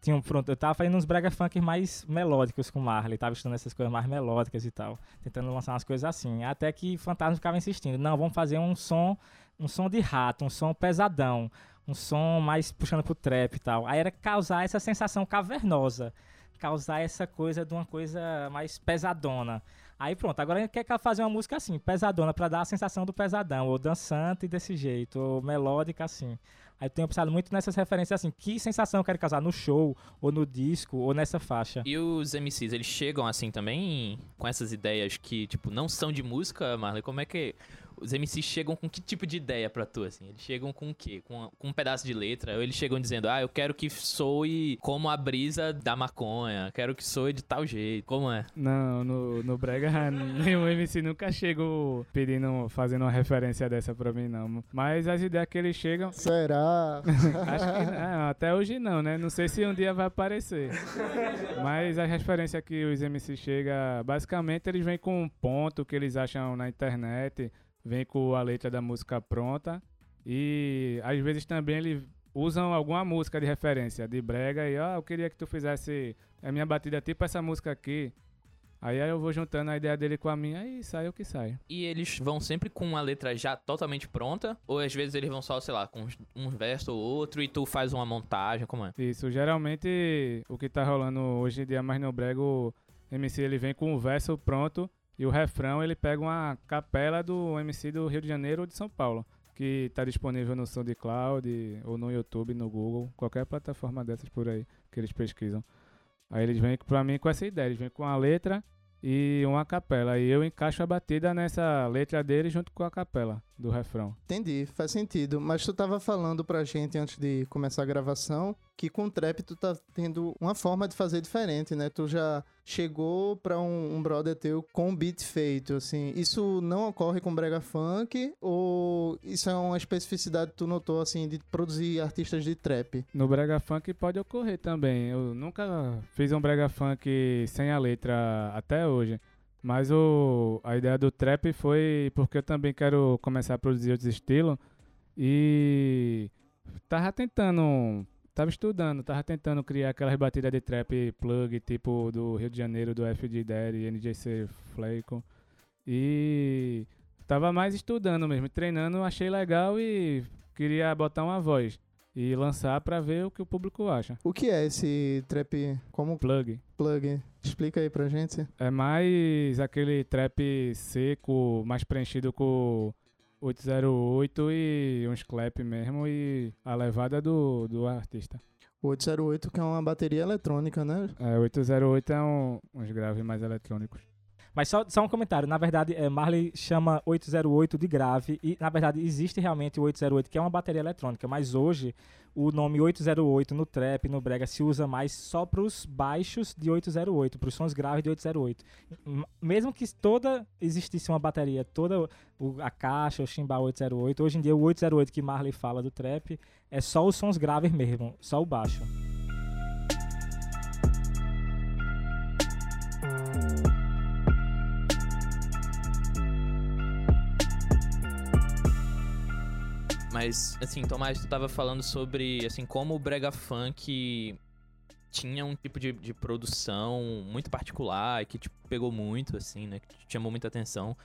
tinha um, pronto, eu tava fazendo uns brega funk mais melódicos com Marley, tava estudando essas coisas mais melódicas e tal, tentando lançar umas coisas assim. Até que Fantasma ficava insistindo: não, vamos fazer um som, um som de rato, um som pesadão, um som mais puxando pro trap e tal. Aí era causar essa sensação cavernosa causar essa coisa de uma coisa mais pesadona. Aí pronto, agora quer fazer uma música assim, pesadona, para dar a sensação do pesadão, ou dançante desse jeito, ou melódica assim. Aí eu tenho pensado muito nessas referências assim, que sensação eu quero causar no show, ou no disco, ou nessa faixa. E os MCs, eles chegam assim também com essas ideias que, tipo, não são de música, Marley? Como é que os MCs chegam com que tipo de ideia pra tu, assim? Eles chegam com o quê? Com, com um pedaço de letra? Ou eles chegam dizendo, ah, eu quero que soe como a brisa da maconha, quero que soe de tal jeito. Como é? Não, no, no Brega nenhum MC nunca chegou pedindo, fazendo uma referência dessa pra mim, não. Mas as ideias que eles chegam... Será? Acho que não, até hoje não, né? Não sei se um dia vai aparecer. Mas a referência que os MCs chegam, basicamente eles vêm com um ponto que eles acham na internet vem com a letra da música pronta e às vezes também eles usam alguma música de referência de brega e ó, oh, eu queria que tu fizesse a minha batida tipo essa música aqui. Aí eu vou juntando a ideia dele com a minha e sai o que sai. E eles vão sempre com uma letra já totalmente pronta? Ou às vezes eles vão só, sei lá, com um verso ou outro e tu faz uma montagem, como é? Isso, geralmente o que tá rolando hoje em dia mais no brega, o MC ele vem com o verso pronto e o refrão ele pega uma capela do MC do Rio de Janeiro ou de São Paulo, que está disponível no SoundCloud ou no YouTube, no Google, qualquer plataforma dessas por aí que eles pesquisam. Aí eles vêm para mim com essa ideia, eles vêm com a letra e uma capela. E eu encaixo a batida nessa letra dele junto com a capela do refrão. Entendi, faz sentido. Mas tu tava falando pra gente antes de começar a gravação que com o trap tu tá tendo uma forma de fazer diferente, né? Tu já chegou pra um, um brother teu com beat feito, assim. Isso não ocorre com brega funk ou isso é uma especificidade que tu notou, assim, de produzir artistas de trap? No brega funk pode ocorrer também. Eu nunca fiz um brega funk sem a letra até hoje. Mas o, a ideia do trap foi porque eu também quero começar a produzir outros estilos. E tava tentando, tava estudando, tava tentando criar aquelas batidas de trap plug, tipo do Rio de Janeiro, do FD Daddy, NJC Flaco. E tava mais estudando mesmo, treinando, achei legal e queria botar uma voz e lançar para ver o que o público acha. O que é esse trap como plug? Plug. Explica aí pra gente. É mais aquele trap seco, mais preenchido com 808 e uns clap mesmo e a levada do, do artista. O 808 que é uma bateria eletrônica, né? É, 808 é um, uns graves mais eletrônicos. Mas só, só um comentário. Na verdade, é, Marley chama 808 de grave. E, na verdade, existe realmente o 808, que é uma bateria eletrônica. Mas hoje, o nome 808 no trap, no brega, se usa mais só para os baixos de 808, para os sons graves de 808. Mesmo que toda existisse uma bateria, toda o, a caixa, o chimbal 808, hoje em dia o 808 que Marley fala do trap é só os sons graves mesmo, só o baixo. Mas, assim, Tomás, tu tava falando sobre, assim, como o brega funk tinha um tipo de, de produção muito particular que, tipo, pegou muito, assim, né? Que chamou muita atenção.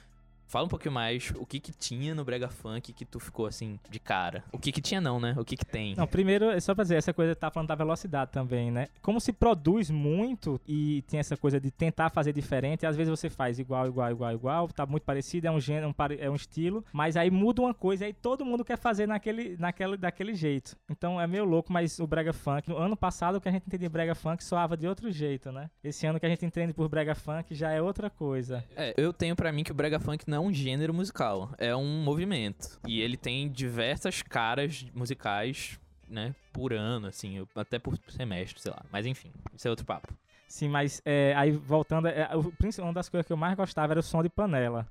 Fala um pouquinho mais o que que tinha no brega funk que tu ficou assim de cara. O que que tinha não, né? O que que tem? Não, primeiro, é só pra dizer, essa coisa tá falando da velocidade também, né? Como se produz muito e tem essa coisa de tentar fazer diferente, às vezes você faz igual, igual, igual, igual, tá muito parecido, é um gênero, é um estilo, mas aí muda uma coisa e aí todo mundo quer fazer naquele, naquele, daquele jeito. Então é meio louco, mas o brega funk, no ano passado o que a gente entendia de brega funk soava de outro jeito, né? Esse ano que a gente entende por brega funk já é outra coisa. É, eu tenho pra mim que o brega funk não é um gênero musical, é um movimento. E ele tem diversas caras musicais, né, por ano, assim, até por semestre, sei lá. Mas enfim, isso é outro papo. Sim, mas é, aí voltando, é, o uma das coisas que eu mais gostava era o som de panela.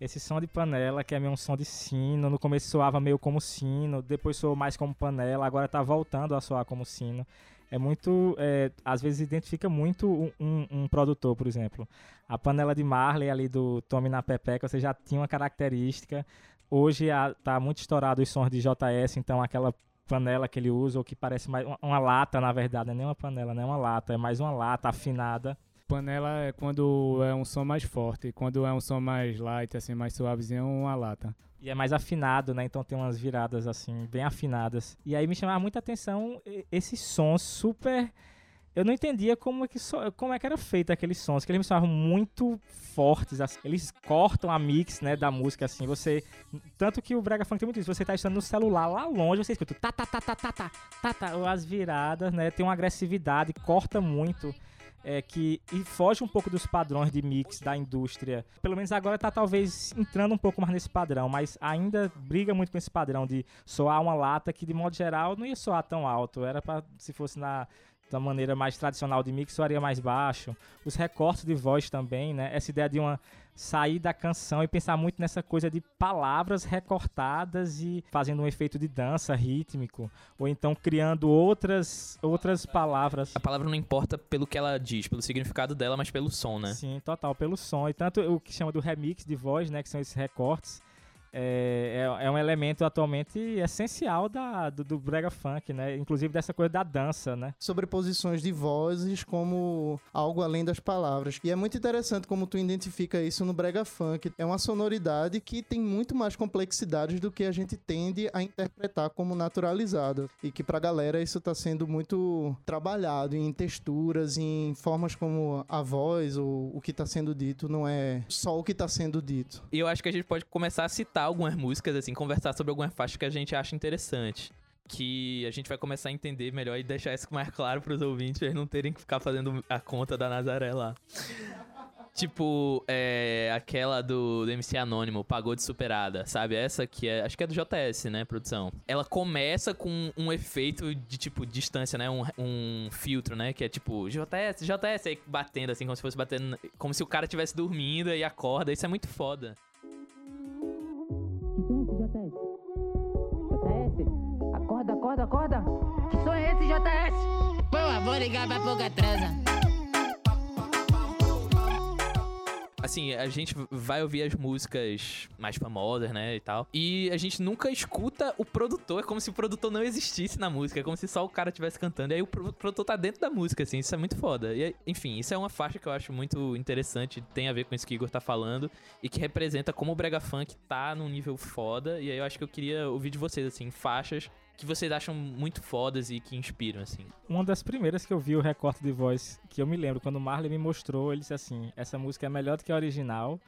Esse som de panela, que é meio um som de sino, no começo soava meio como sino, depois soou mais como panela, agora tá voltando a soar como sino. É muito. é, às vezes identifica muito um, um- um produtor, por exemplo. A panela de Marley ali do Tommy na Pepeca, você já tinha uma característica. Hoje a, tá muito estourado os sons de JS, então aquela panela que ele usa, ou que parece mais uma, uma lata, na verdade, não é nem uma panela, não é uma lata, é mais uma lata afinada. Panela é quando é um som mais forte, quando é um som mais light, assim, mais suavezinho, uma lata. E é mais afinado, né? Então tem umas viradas assim, bem afinadas. E aí me chamava muita atenção e- esses sons super. Eu não entendia como é que, so- como é que era feito aqueles sons, que eles me soavam muito fortes. assim. Eles cortam a mix, né, da música, assim. Você. Tanto que o Brega Funk tem muito isso. Você tá estando no celular lá longe, você escuta tá, tá, tá, tá, tá, tá, tá, tá. As viradas, né? Tem uma agressividade, corta muito. É, que foge um pouco dos padrões de mix da indústria. Pelo menos agora tá talvez entrando um pouco mais nesse padrão, mas ainda briga muito com esse padrão de soar uma lata que de modo geral não ia soar tão alto. Era para se fosse na da maneira mais tradicional de mix, soaria mais baixo. Os recortes de voz também, né? Essa ideia de uma sair da canção e pensar muito nessa coisa de palavras recortadas e fazendo um efeito de dança rítmico, ou então criando outras outras palavras. A palavra não importa pelo que ela diz, pelo significado dela, mas pelo som, né? Sim, total, pelo som. E tanto o que chama do remix de voz, né? Que são esses recortes. É, é, é um elemento atualmente essencial da, do, do brega funk, né? Inclusive dessa coisa da dança, né? sobreposições de vozes como algo além das palavras. E é muito interessante como tu identifica isso no brega funk. É uma sonoridade que tem muito mais complexidades do que a gente tende a interpretar como naturalizado. E que pra galera isso tá sendo muito trabalhado em texturas, em formas como a voz ou o que tá sendo dito não é só o que tá sendo dito. E eu acho que a gente pode começar a citar algumas músicas, assim, conversar sobre algumas faixas que a gente acha interessante. Que a gente vai começar a entender melhor e deixar isso mais claro pros ouvintes, pra eles não terem que ficar fazendo a conta da Nazaré lá. Tipo, é, aquela do, do MC Anônimo, Pagou de Superada, sabe? Essa que é, acho que é do JS, né, produção? Ela começa com um efeito de, tipo, distância, né? Um, um filtro, né? Que é tipo, JS, JS, aí batendo assim, como se fosse batendo, como se o cara estivesse dormindo e acorda. Isso é muito foda. Acorda. Que som é esse, JS? Pô, vou ligar pra pouca transa. Assim, a gente vai ouvir as músicas mais famosas, né, e tal. E a gente nunca escuta o produtor. É como se o produtor não existisse na música. É como se só o cara estivesse cantando. E aí o pro- produtor tá dentro da música, assim. Isso é muito foda. E, enfim, isso é uma faixa que eu acho muito interessante. Tem a ver com isso que o Igor tá falando. E que representa como o Brega Funk tá num nível foda. E aí eu acho que eu queria ouvir de vocês, assim, faixas que vocês acham muito fodas e que inspiram, assim. Uma das primeiras que eu vi o recorte de voz, que eu me lembro, quando o Marley me mostrou, ele disse assim: essa música é melhor do que a original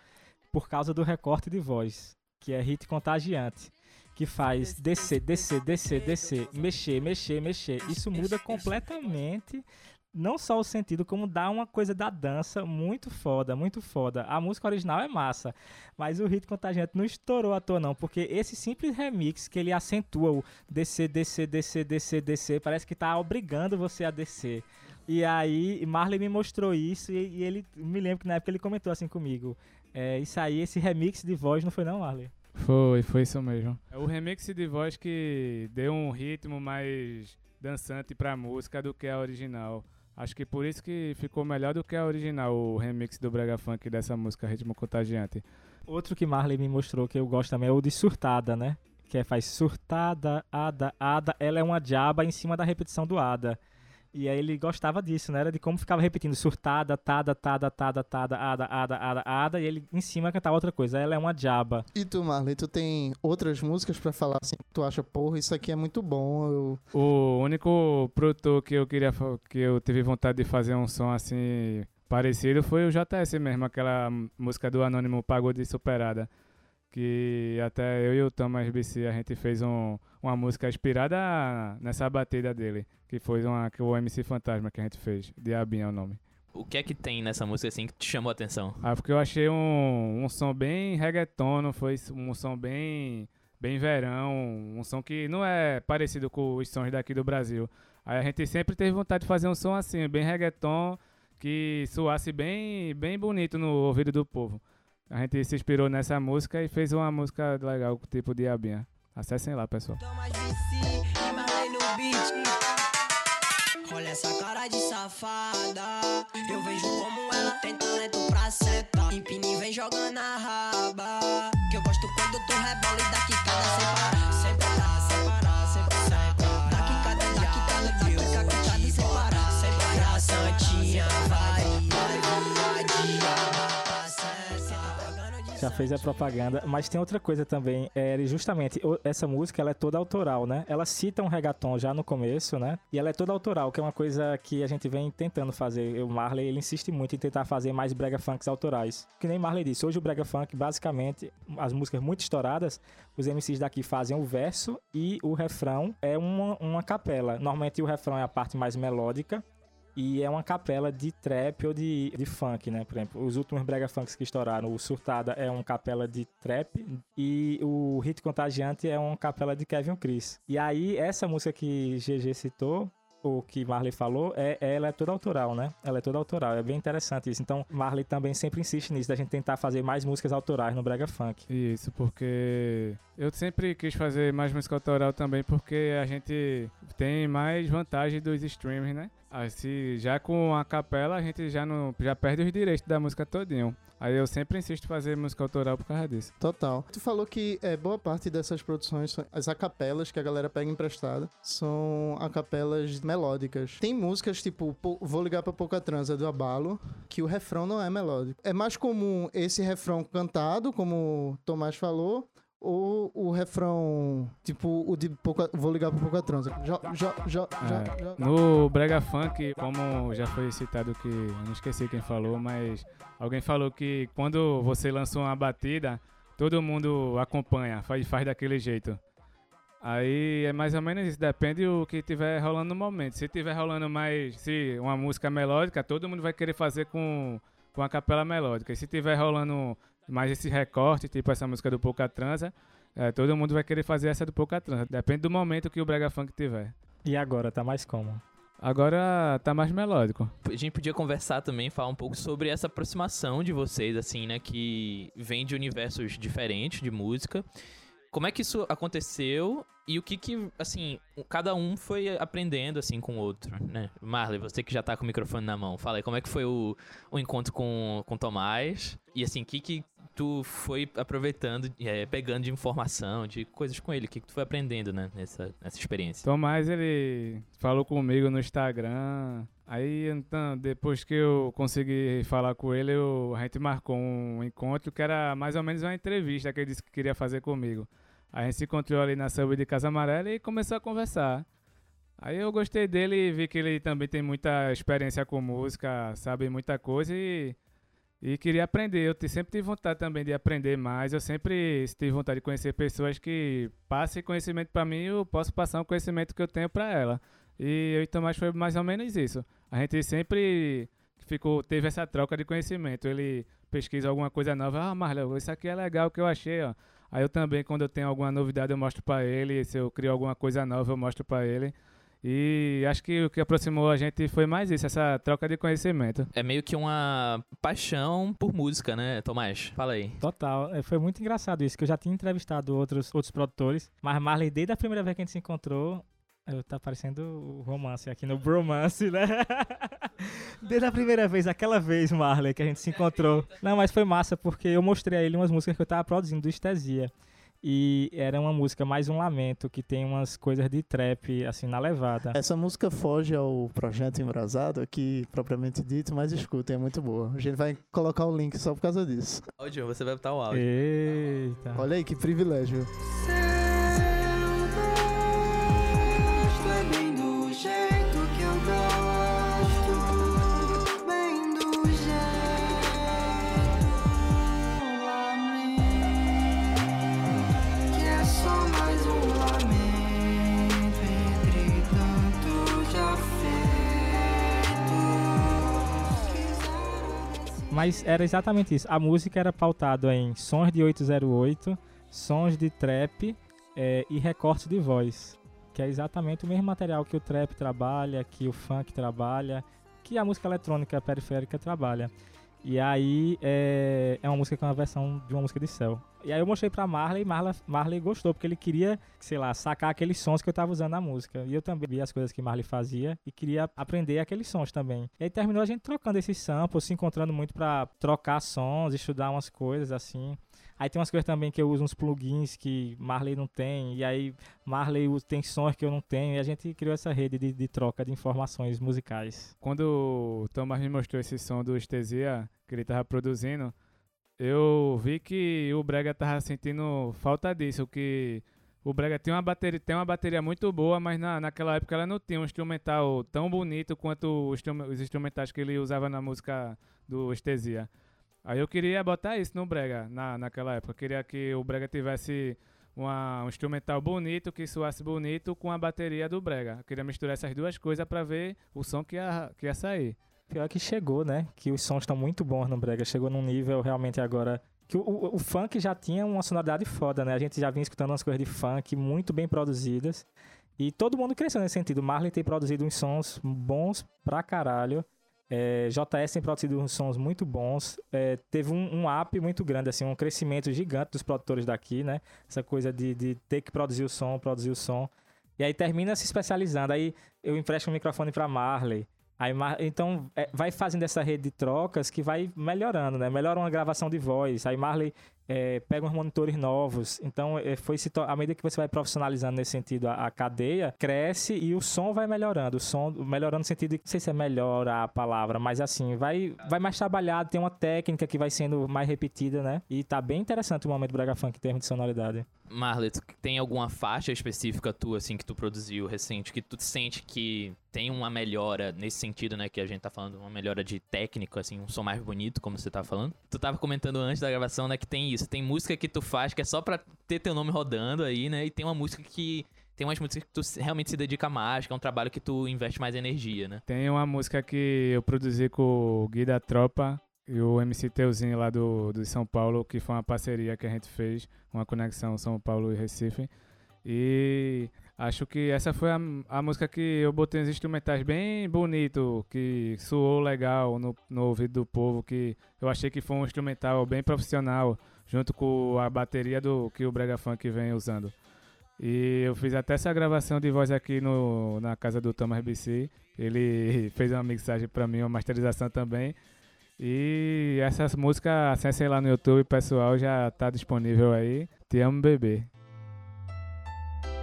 por causa do recorte de voz, que é hit contagiante. Que faz descer, descer, descer, descer, mexer, mexer, mexer. Isso muda completamente não só o sentido, como dá uma coisa da dança muito foda, muito foda. A música original é massa, mas o hit contagiante não estourou à toa, não, porque esse simples remix que ele acentua o descer, descer, descer, descer, descer, parece que tá obrigando você a descer. E aí, Marley me mostrou isso e, e ele me lembro que na época ele comentou assim comigo. É, isso aí, esse remix de voz não foi não, Marley? Foi, foi isso mesmo. É o remix de voz que deu um ritmo mais dançante pra música do que a original. Acho que por isso que ficou melhor do que a original, o remix do Brega Funk dessa música Ritmo Contagiante. Outro que Marley me mostrou que eu gosto também é o de surtada, né? Que é, faz surtada, ada, ada. Ela é uma diaba em cima da repetição do ada. E aí ele gostava disso, né? Era de como ficava repetindo surtada, tada, tada, tada, tada, ada, ada, ada, ada, e ele em cima cantava outra coisa. Ela é uma jaba. E tu, Marley, tu tem outras músicas pra falar assim que tu acha, porra, isso aqui é muito bom. Eu... O único produtor que eu queria que eu tive vontade de fazer um som assim parecido foi o JS mesmo, aquela música do Anônimo Pagou de Superada. Que até eu e o Thomas BC a gente fez um, uma música inspirada nessa batida dele. Que foi uma que o MC Fantasma que a gente fez. Diabinho é o nome. O que é que tem nessa música assim que te chamou a atenção? Ah, porque eu achei um, um som bem reggaeton, foi um som bem, bem verão, um som que não é parecido com os sons daqui do Brasil. Aí a gente sempre teve vontade de fazer um som assim, bem reggaeton, que soasse bem, bem bonito no ouvido do povo. A gente se inspirou nessa música e fez uma música legal, tipo Diabinha. Acessem lá, pessoal. Olha essa cara de safada. Eu vejo como ela tem talento pra setar. Empina e vem jogando a raba. Que eu gosto quando tu rebola e sem parar. Sem parar, sem parar, Já fez a propaganda, mas tem outra coisa também, é justamente essa música ela é toda autoral, né? Ela cita um reggaeton já no começo, né? E ela é toda autoral, que é uma coisa que a gente vem tentando fazer. O Marley, ele insiste muito em tentar fazer mais brega funks autorais. Que nem Marley disse, hoje o brega funk, basicamente, as músicas muito estouradas, os MCs daqui fazem o verso e o refrão é uma, uma capela. Normalmente o refrão é a parte mais melódica e é uma capela de trap ou de, de funk, né? Por exemplo, os últimos brega funks que estouraram, o Surtada é uma capela de trap e o Hit Contagiante é uma capela de Kevin Chris. E aí, essa música que GG citou, o que Marley falou, é, ela é toda autoral, né? Ela é toda autoral, é bem interessante isso. Então, Marley também sempre insiste nisso, da gente tentar fazer mais músicas autorais no brega funk. Isso, porque eu sempre quis fazer mais música autoral também, porque a gente tem mais vantagem dos streams, né? Assim, já com a capela a gente já não já perde os direitos da música todinho. Aí eu sempre insisto em fazer música autoral por causa disso. Total. Tu falou que é, boa parte dessas produções, as acapelas que a galera pega emprestada, são acapelas melódicas. Tem músicas tipo Po- Vou Ligar Pra Pouca Transa do Abalo, que o refrão não é melódico. É mais comum esse refrão cantado, como o Tomás falou, ou o refrão, tipo o de pouca, Vou Ligar Pra Pouca Transa. Já, É. No Brega Funk, como já foi citado que. Não esqueci quem falou, mas alguém falou que quando você lança uma batida, todo mundo acompanha, faz, faz daquele jeito. Aí é mais ou menos isso, depende do que tiver rolando no momento. Se tiver rolando mais, se uma música melódica, todo mundo vai querer fazer com, com a capela melódica. E se tiver rolando mais esse recorte, tipo essa música do Pouca Transa, é, todo mundo vai querer fazer essa do Pouca Transa. Depende do momento que o Brega Funk tiver. E agora, tá mais como? Agora tá mais melódico. A gente podia conversar também, falar um pouco sobre essa aproximação de vocês, assim, né? Que vem de universos diferentes de música. Como é que isso aconteceu e o que que, assim, cada um foi aprendendo, assim, com o outro, né? Marley, você que já tá com o microfone na mão, fala aí, como é que foi o, o encontro com, com o Tomás? E, assim, o que que tu foi aproveitando, é, pegando de informação, de coisas com ele? O que que tu foi aprendendo, né, nessa, nessa experiência? Tomás, ele falou comigo no Instagram. Aí, então, depois que eu consegui falar com ele, eu- a gente marcou um encontro que era mais ou menos uma entrevista que ele disse que queria fazer comigo. A gente se encontrou ali na sub de Casa Amarela e começou a conversar. Aí eu gostei dele e vi que ele também tem muita experiência com música, sabe muita coisa e, e queria aprender. Eu sempre tive vontade também de aprender mais. Eu sempre tive vontade de conhecer pessoas que passem conhecimento para mim e eu posso passar um conhecimento que eu tenho para ela. E eu e Tomás foi mais ou menos isso. A gente sempre ficou, teve essa troca de conhecimento. Ele pesquisa alguma coisa nova. Ah, Marlon, isso aqui é legal que eu achei, ó. Aí eu também, quando eu tenho alguma novidade, eu mostro para ele. Se eu crio alguma coisa nova, eu mostro para ele. E acho que o que aproximou a gente foi mais isso, essa troca de conhecimento. É meio que uma paixão por música, né, Tomás? Fala aí. Total, é, foi muito engraçado isso, que eu já tinha entrevistado outros, outros produtores, mas Marley, desde a primeira vez que a gente se encontrou, eu, tá parecendo o romance aqui no bromance, né? desde a primeira vez, aquela vez, Marley, que a gente se encontrou. Não, mas foi massa, porque eu mostrei a ele umas músicas que eu tava produzindo do Estesia. E era uma música mais um lamento, que tem umas coisas de trap, assim, na levada. Essa música foge ao projeto Embrasado, aqui propriamente dito, mas escutem, é muito boa. A gente vai colocar o link só por causa disso. Áudio, você vai botar o áudio. Eita. Olha aí que privilégio. É Mas era exatamente isso. A música era pautada em sons de 808, sons de trap eh, e recortes de voz. Que é exatamente o mesmo material que o trap trabalha, que o funk trabalha, que a música eletrônica periférica trabalha. E aí é, é uma música que é uma versão de uma música de céu. E aí eu mostrei pra Marley e Marley, gostou, porque ele queria, sei lá, sacar aqueles sons que eu tava usando na música. E eu também vi as coisas que Marley fazia e queria aprender aqueles sons também. E aí terminou a gente trocando esses samples, se encontrando muito pra trocar sons, estudar umas coisas assim. Aí tem umas coisas também que eu uso uns plugins que Marley não tem, e aí Marley tem sons que eu não tenho, e a gente criou essa rede de, de troca de informações musicais. Quando o Thomas me mostrou esse som do Estesia, que ele tava produzindo, eu vi que o Brega tava sentindo falta disso, que o Brega tem uma bateria, tem uma bateria muito boa, mas na, naquela época ela não tinha um instrumental tão bonito quanto os, os instrumentais que ele usava na música do Estesia. Aí eu queria botar isso no Brega na, naquela época. Eu queria que o Brega tivesse uma, um instrumental bonito, que soasse bonito com a bateria do Brega. Eu queria misturar essas duas coisas pra ver o som que ia, que ia sair. Pior que chegou, né? Que os sons estão muito bons no Brega. Chegou num nível realmente agora. Que o, o, o funk já tinha uma sonoridade foda, né? A gente já vinha escutando umas coisas de funk muito bem produzidas. E todo mundo cresceu nesse sentido. Marley tem produzido uns sons bons pra caralho. É, JS tem produzido uns sons muito bons. É, teve um, um up muito grande, assim, um crescimento gigante dos produtores daqui, né? Essa coisa de, de ter que produzir o som, produzir o som. E aí termina se especializando. Aí eu empresto um microfone pra Marley. Aí, então, é, vai fazendo essa rede de trocas que vai melhorando, né? Melhora uma gravação de voz. Aí Marley é, pega uns monitores novos. Então, é, foi à medida que você vai profissionalizando nesse sentido a, a cadeia, cresce e o som vai melhorando. O som melhorando no sentido de, não sei se é melhorar a palavra, mas assim, vai, vai mais trabalhado, tem uma técnica que vai sendo mais repetida, né? E tá bem interessante o momento Braga Funk em termos de sonoridade. Marley, tu tem alguma faixa específica tua, assim, que tu produziu recente, que tu sente que tem uma melhora nesse sentido, né, que a gente tá falando, uma melhora de técnico, assim, um som mais bonito, como você tá falando? Tu tava comentando antes da gravação, né, que tem isso, tem música que tu faz que é só pra ter teu nome rodando aí, né, e tem uma música que... Tem umas músicas que tu realmente se dedica mais, que é um trabalho que tu investe mais energia, né? Tem uma música que eu produzi com o Gui da Tropa e o MC Teuzinho lá do, do São Paulo, que foi uma parceria que a gente fez, uma conexão São Paulo e Recife. E acho que essa foi a, a música que eu botei uns instrumentais bem bonito, que soou legal no, no ouvido do povo, que eu achei que foi um instrumental bem profissional, junto com a bateria do que o Brega Funk vem usando. E eu fiz até essa gravação de voz aqui no, na casa do Thomas BC. Ele fez uma mixagem pra mim, uma masterização também. E essas músicas, acessem lá no YouTube, pessoal, já tá disponível aí. Te amo, bebê.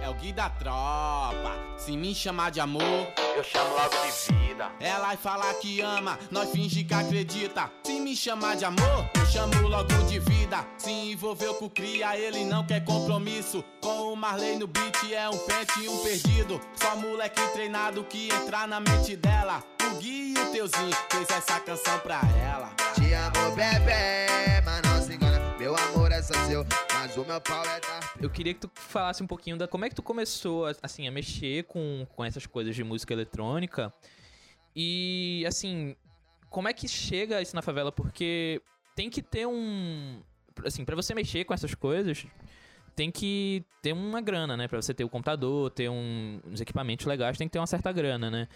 É o Gui da tropa. Se me chamar de amor, eu chamo logo de vida. Ela vai falar que ama, nós finge que acredita. Se me chamar de amor, eu chamo logo de vida. Se envolveu com cria, ele não quer compromisso. Com o Marley no beat é um pente e um perdido. Só moleque treinado que entrar na mente dela. O Gui e o Teuzinho fez essa canção pra ela. Te amo, bebê, mas não se engana. Meu amor é só seu, meu. Eu queria que tu falasse um pouquinho da como é que tu começou assim a mexer com, com essas coisas de música eletrônica e assim como é que chega isso na favela porque tem que ter um assim para você mexer com essas coisas tem que ter uma grana, né? Pra você ter o computador, ter um- uns equipamentos legais, tem que ter uma certa grana, né?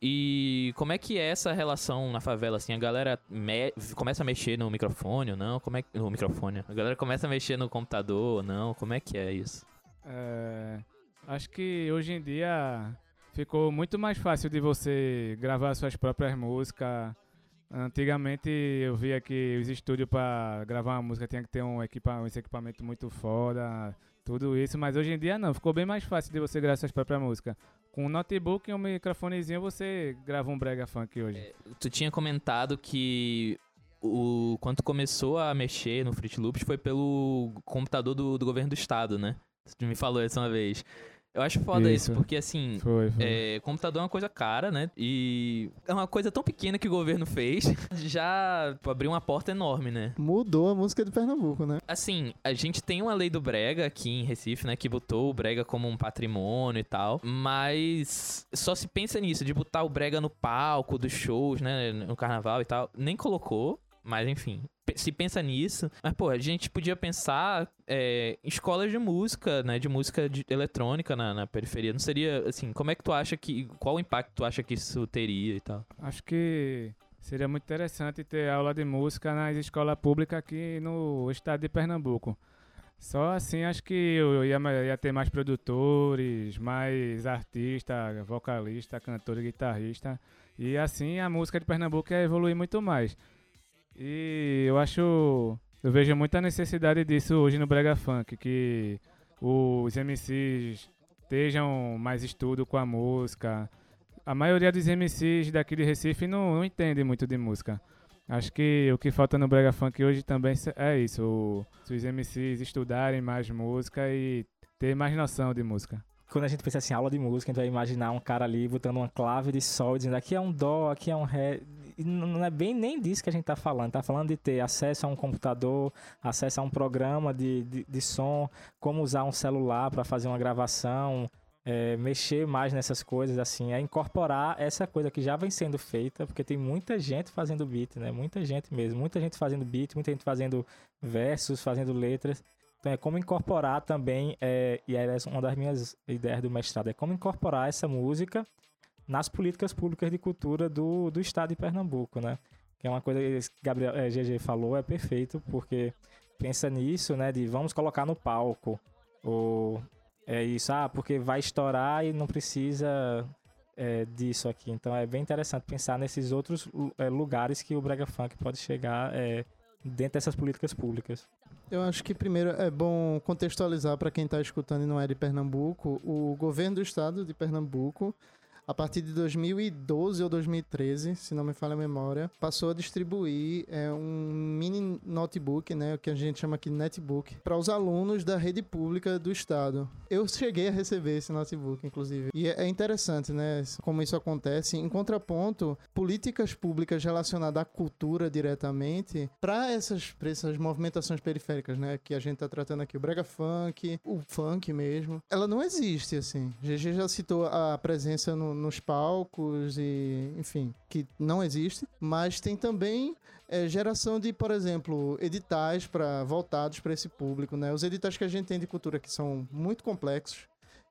E como é que é essa relação na favela, assim? A galera me- começa a mexer no microfone ou não? Como é que... No microfone. A galera começa a mexer no computador ou não? Como é que é isso? É, acho que hoje em dia ficou muito mais fácil de você gravar suas próprias músicas, Antigamente eu via que os estúdios para gravar uma música tinha que ter um, equipa equipamento muito foda, tudo isso, mas hoje em dia não, ficou bem mais fácil de você gravar suas próprias músicas. Com um notebook e um microfonezinho você grava um brega funk hoje. Tu tinha comentado que o quando começou a mexer no Fruit Loops foi pelo computador do, do governo do estado, né? Tu me falou isso uma vez. Eu acho foda isso, Isso. porque assim, Foi, foi. é, computador é uma coisa cara, né? E é uma coisa tão pequena que o governo fez, já pô, abriu uma porta enorme, né? Mudou a música de Pernambuco, né? Assim, a gente tem uma lei do Brega aqui em Recife, né? Que botou o Brega como um patrimônio e tal. Mas só se pensa nisso, de botar o Brega no palco dos shows, né? No carnaval e tal. Nem colocou, mas enfim. Se pensa nisso. Mas, pô, a gente podia pensar é, em escolas de música, né? De música de- eletrônica na, na periferia. Não seria, assim, como é que tu acha que. Qual o impacto tu acha que isso teria e tal? Acho que seria muito interessante ter aula de música nas escolas públicas aqui no estado de Pernambuco. Só assim acho que eu ia, ia ter mais produtores, mais artistas, vocalista, cantor guitarrista. E assim a música de Pernambuco ia evoluir muito mais. E eu acho. Eu vejo muita necessidade disso hoje no Brega Funk, que os MCs estejam mais estudo com a música. A maioria dos MCs daqui de Recife não, não entende muito de música. Acho que o que falta no Brega Funk hoje também é isso. o- se os MCs estudarem mais música e ter mais noção de música. Quando a gente pensa assim, aula de música, a gente vai imaginar um cara ali botando uma clave de sol, dizendo aqui é um dó, aqui é um ré. Não é bem nem disso que a gente tá falando. Tá falando de ter acesso a um computador, acesso a um programa de, de, de som, como usar um celular para fazer uma gravação, é, mexer mais nessas coisas, assim, é incorporar essa coisa que já vem sendo feita, porque tem muita gente fazendo beat, né? Muita gente mesmo, muita gente fazendo beat, muita gente fazendo versos, fazendo letras. Então é como incorporar também, é, e é uma das minhas ideias do mestrado, é como incorporar essa música nas políticas públicas de cultura do, do estado de Pernambuco, né? Que é uma coisa que Gabriel é, GG falou, é perfeito, porque pensa nisso, né? De vamos colocar no palco, ou é isso, ah, porque vai estourar e não precisa é, disso aqui. Então é bem interessante pensar nesses outros é, lugares que o Brega Funk pode chegar é, dentro dessas políticas públicas. Eu acho que primeiro é bom contextualizar para quem está escutando e não é de Pernambuco. O governo do estado de Pernambuco, a partir de 2012 ou 2013, se não me falha a memória, passou a distribuir é, um mini notebook, né, o que a gente chama aqui de netbook, para os alunos da rede pública do estado. Eu cheguei a receber esse notebook, inclusive. E é é interessante, né, como isso acontece. Em contraponto, políticas públicas relacionadas à cultura diretamente para essas, essas movimentações periféricas, né, que a gente tá tratando aqui, o brega funk, o funk mesmo, ela não existe, assim. GG já citou a presença no- nos palcos e, enfim, que não existe, mas tem também é, geração de, por exemplo, editais para voltados para esse público, né? Os editais que a gente tem de cultura que são muito complexos,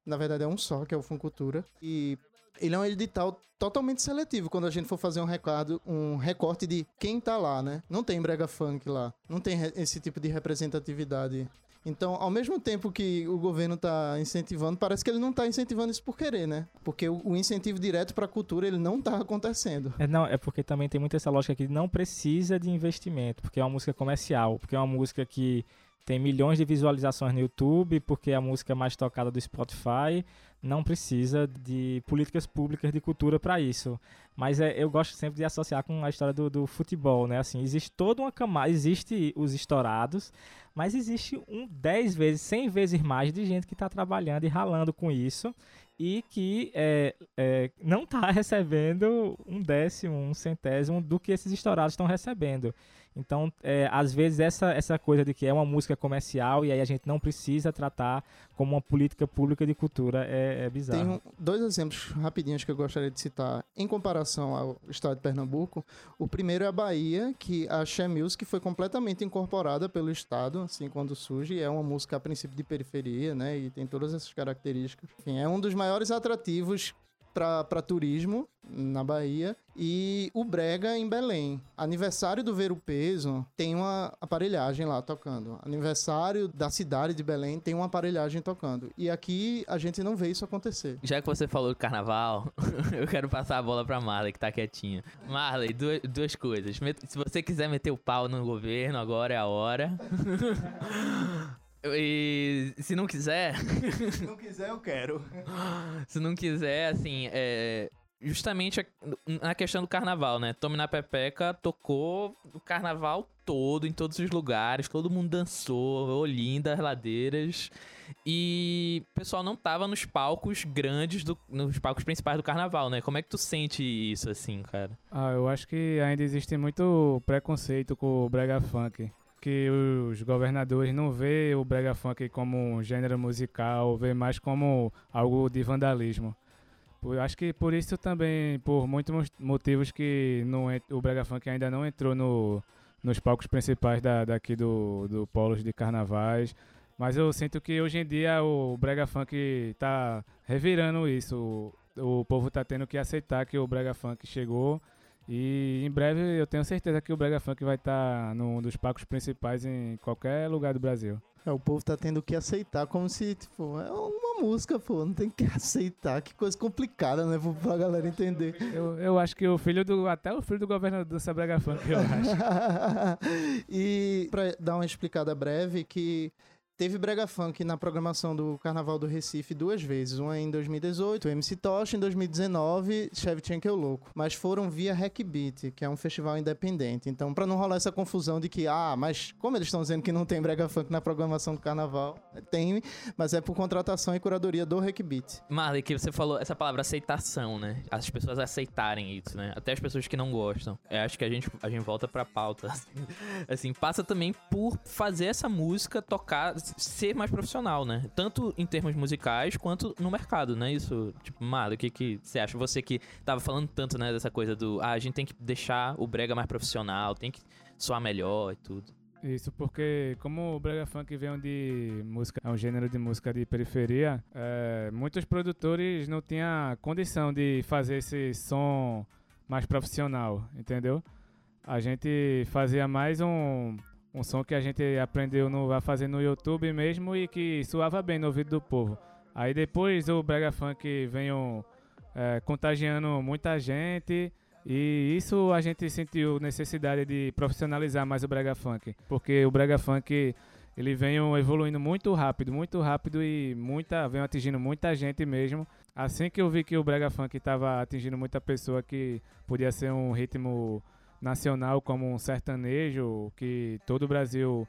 na verdade é um só, que é o Funcultura, e ele é um edital totalmente seletivo quando a gente for fazer um recado, um recorte de quem tá lá, né? Não tem brega funk lá, não tem esse tipo de representatividade. Então, ao mesmo tempo que o governo tá incentivando, parece que ele não tá incentivando isso por querer, né? Porque o, o incentivo direto para a cultura, ele não tá acontecendo. É, não, é porque também tem muita essa lógica que não precisa de investimento, porque é uma música comercial, porque é uma música que tem milhões de visualizações no YouTube, porque é a música mais tocada do Spotify, não precisa de políticas públicas de cultura para isso. Mas é, eu gosto sempre de associar com a história do, do futebol, né? Assim, existe toda uma camada, existe os estourados, mas existe um 10 vezes, 100 vezes mais de gente que está trabalhando e ralando com isso e que é, é, não está recebendo um décimo, um centésimo do que esses estourados estão recebendo. Então, é, às vezes, essa, essa coisa de que é uma música comercial e aí a gente não precisa tratar como uma política pública de cultura é, é bizarro. Tem um- dois exemplos rapidinhos que eu gostaria de citar em comparação ao estado de Pernambuco. O primeiro é a Bahia, que a She Music foi completamente incorporada pelo estado, assim, quando surge. É uma música a princípio de periferia, né? E tem todas essas características. Enfim, é um dos maiores atrativos para turismo na Bahia e o Brega em Belém. Aniversário do Ver o Peso tem uma aparelhagem lá tocando. Aniversário da cidade de Belém tem uma aparelhagem tocando. E aqui a gente não vê isso acontecer. Já que você falou do carnaval, eu quero passar a bola pra Marley, que tá quietinha. Marley, duas, duas coisas. Se você quiser meter o pau no governo, agora é a hora. E se não quiser. Se não quiser, eu quero. se não quiser, assim, é. Justamente na questão do carnaval, né? Tome na Pepeca tocou o carnaval todo, em todos os lugares, todo mundo dançou, Olinda, as ladeiras. E o pessoal não tava nos palcos grandes, do, nos palcos principais do carnaval, né? Como é que tu sente isso, assim, cara? Ah, eu acho que ainda existe muito preconceito com o brega funk. Que os governadores não vê o brega funk como um gênero musical, vê mais como algo de vandalismo. Eu acho que por isso também, por muitos motivos que não o brega funk ainda não entrou no, nos palcos principais da, daqui do, do polos de carnavais. Mas eu sinto que hoje em dia o brega funk tá revirando isso. O, o povo tá tendo que aceitar que o brega funk chegou e em breve eu tenho certeza que o brega funk vai estar num dos palcos principais em qualquer lugar do Brasil. É, o povo tá tendo que aceitar como se, tipo, é uma música, pô, não tem que aceitar. Que coisa complicada, né, pra galera entender. Eu, eu acho que o filho do. Até o filho do governador dança brega funk, eu acho. e pra dar uma explicada breve, que teve Brega Funk na programação do Carnaval do Recife duas vezes. Uma em 2018, o MC Tocha, em 2019, Shevchenko é o Louco. Mas foram via Hackbeat, que é um festival independente. Então, pra não rolar essa confusão de que, ah, mas como eles estão dizendo que não tem Brega Funk na programação do Carnaval? Tem, mas é por contratação e curadoria do Hackbeat. Marley, que você falou essa palavra aceitação, né? As pessoas aceitarem isso, né? Até as pessoas que não gostam. Eu acho que a gente, a gente volta pra pauta. Assim, passa também por fazer essa música tocar, ser mais profissional, né? Tanto em termos musicais quanto no mercado, né? Isso, tipo, Marley, o que, que você acha? Você que tava falando tanto, né, dessa coisa do, ah, a gente tem que deixar o brega mais profissional, tem que soar melhor e tudo. Isso porque, como o Brega Funk vem de música, é um gênero de música de periferia, é, muitos produtores não tinham condição de fazer esse som mais profissional, entendeu? A gente fazia mais um, um som que a gente aprendeu no, a fazer no YouTube mesmo e que soava bem no ouvido do povo. Aí depois o Brega Funk veio é, contagiando muita gente e isso a gente sentiu necessidade de profissionalizar mais o Brega Funk, porque o Brega Funk ele vem evoluindo muito rápido, muito rápido e muita, vem atingindo muita gente mesmo. Assim que eu vi que o Brega Funk estava atingindo muita pessoa que podia ser um ritmo nacional como um sertanejo, que todo o Brasil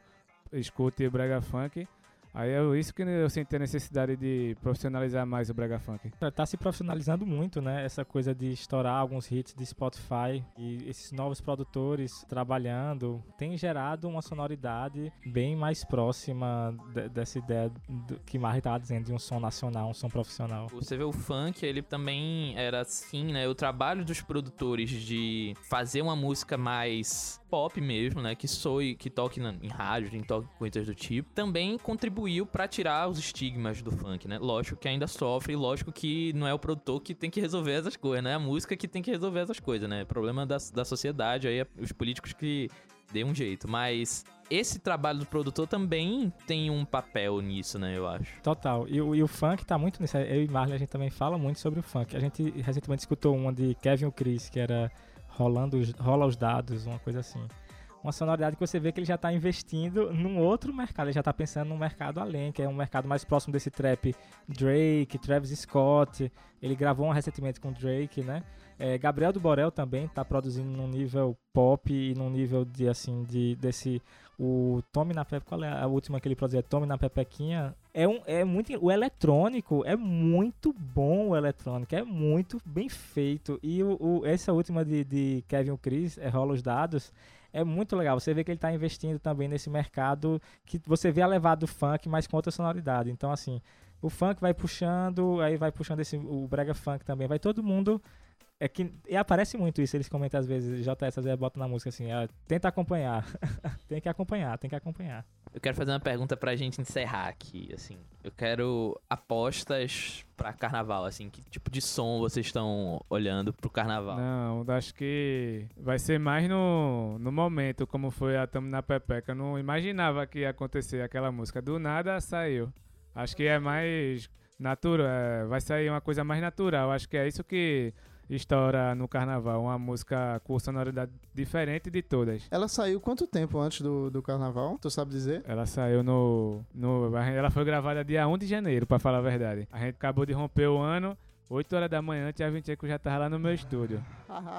escute o Brega Funk, Aí é isso que eu senti a necessidade de profissionalizar mais o Brega Funk. Tá se profissionalizando muito, né? Essa coisa de estourar alguns hits de Spotify e esses novos produtores trabalhando tem gerado uma sonoridade bem mais próxima de- dessa ideia do, que Marri tava dizendo de um som nacional, um som profissional. Você vê o funk, ele também era assim, né? O trabalho dos produtores de fazer uma música mais pop mesmo, né? Que soe, que toque na- em rádio, em toque coisas do tipo, também contribuiu pra tirar os estigmas do funk, né? Lógico que ainda sofre, lógico que não é o produtor que tem que resolver essas coisas, né? É a música que tem que resolver essas coisas, né? Problema da, da sociedade, aí é os políticos que dê um jeito. Mas esse trabalho do produtor também tem um papel nisso, né? Eu acho. Total. E, e o funk tá muito nisso. Eu e Marley, a gente também fala muito sobre o funk. A gente recentemente escutou uma de Kevin o Chris, que era rolando rola os dados, uma coisa assim. Uma sonoridade que você vê que ele já tá investindo num outro mercado. Ele já tá pensando num mercado além, que é um mercado mais próximo desse trap. Drake, Travis Scott. Ele gravou um recentemente com Drake, né? É, Gabriel do Borel também tá produzindo num nível pop e num nível de, assim, de, desse... O Tome na Pepe, qual é a última que ele produziu? É Tome na Pepequinha. É, um, é muito... O eletrônico é muito bom, o eletrônico. É muito bem feito. E o, o- essa última de, de Kevin Chris, é Rola os Dados, é muito legal. Você vê que ele está investindo também nesse mercado que você vê a levada do funk, mas com outra sonoridade. Então, assim, o funk vai puxando, aí vai puxando esse, o brega funk também. Vai todo mundo É que e aparece muito isso, eles comentam às vezes, JS às vezes bota na música assim, ah, tenta acompanhar. tem que acompanhar, tem que acompanhar. Eu quero fazer uma pergunta pra gente encerrar aqui, assim. Eu quero apostas pra carnaval, assim. Que tipo de som vocês estão olhando pro carnaval? Não, acho que vai ser mais no, no momento, como foi a Tamo na Pepeca. Eu não imaginava que ia acontecer aquela música. Do nada saiu. Acho que é mais natural, é, vai sair uma coisa mais natural. Acho que é isso que estoura no carnaval. Uma música com sonoridade diferente de todas. Ela saiu quanto tempo antes do, do carnaval? Tu sabe dizer? Ela saiu no, no. Ela foi gravada dia 1 de janeiro, pra falar a verdade. A gente acabou de romper o ano. 8 horas da manhã, Tia Vinteco já tava lá no meu estúdio.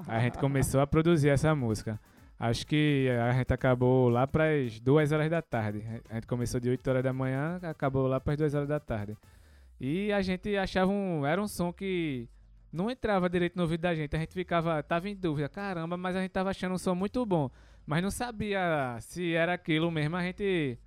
A gente começou a produzir essa música. Acho que a gente acabou lá pras 2 horas da tarde. A gente começou de 8 horas da manhã, acabou lá pras 2 horas da tarde. E a gente achava um. Era um som que não entrava direito no ouvido da gente. A gente ficava. Tava em dúvida, caramba, mas a gente tava achando um som muito bom. Mas não sabia se era aquilo mesmo. A gente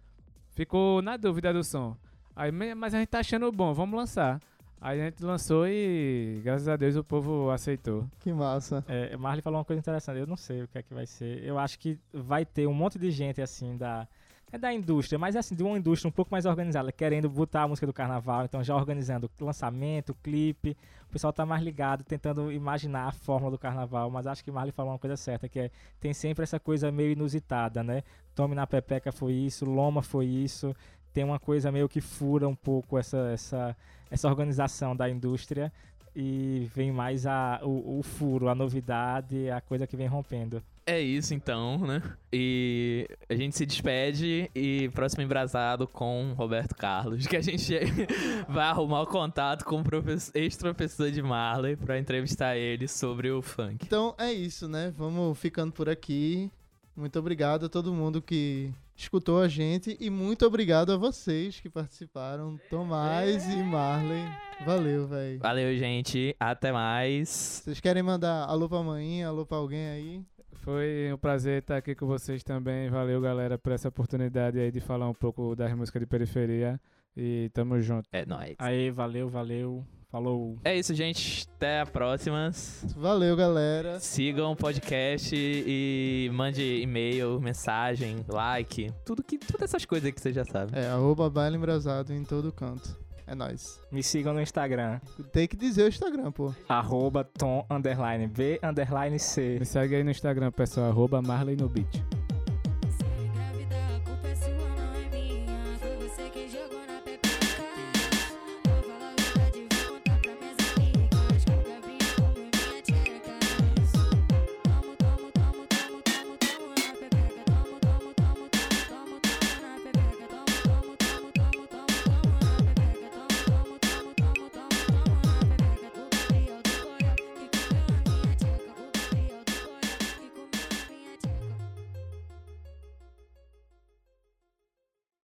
ficou na dúvida do som. Aí, me- mas a gente tá achando bom, vamos lançar. Aí a gente lançou e graças a Deus o povo aceitou. Que massa. É, Marley falou uma coisa interessante, eu não sei o que é que vai ser. Eu acho que vai ter um monte de gente assim da é da indústria, mas assim, de uma indústria um pouco mais organizada, querendo botar a música do carnaval, então já organizando lançamento, clipe. O pessoal tá mais ligado, tentando imaginar a fórmula do carnaval, mas acho que Marley falou uma coisa certa, que é tem sempre essa coisa meio inusitada, né? Tome na Pepeca foi isso, Loma foi isso. Tem uma coisa meio que fura um pouco essa essa essa organização da indústria e vem mais a, o, o furo, a novidade, a coisa que vem rompendo. É isso então, né? E a gente se despede e próximo embrasado com Roberto Carlos, que a gente vai arrumar o contato com o professor- ex-professor de Marley pra entrevistar ele sobre o funk. Então é isso, né? Vamos ficando por aqui. Muito obrigado a todo mundo que escutou a gente e muito obrigado a vocês que participaram, Tomás e Marley. Valeu, velho. Valeu, gente. Até mais. Vocês querem mandar alô pra mãe, alô pra alguém aí? Foi um prazer estar aqui com vocês também. Valeu, galera, por essa oportunidade aí de falar um pouco das músicas de periferia. E tamo junto. É nóis. Aí, valeu, valeu. Falou. É isso, gente. Até a próxima. Valeu, galera. Sigam o podcast e mande e-mail, mensagem, like, tudo que, todas essas coisas que você já sabe. É, arroba baile embrasado em todo canto. É nóis. Me sigam no Instagram. Tem que dizer o Instagram, pô. Arroba tom underline B underline C. Me segue aí no Instagram, pessoal. Arroba Marley no Beat.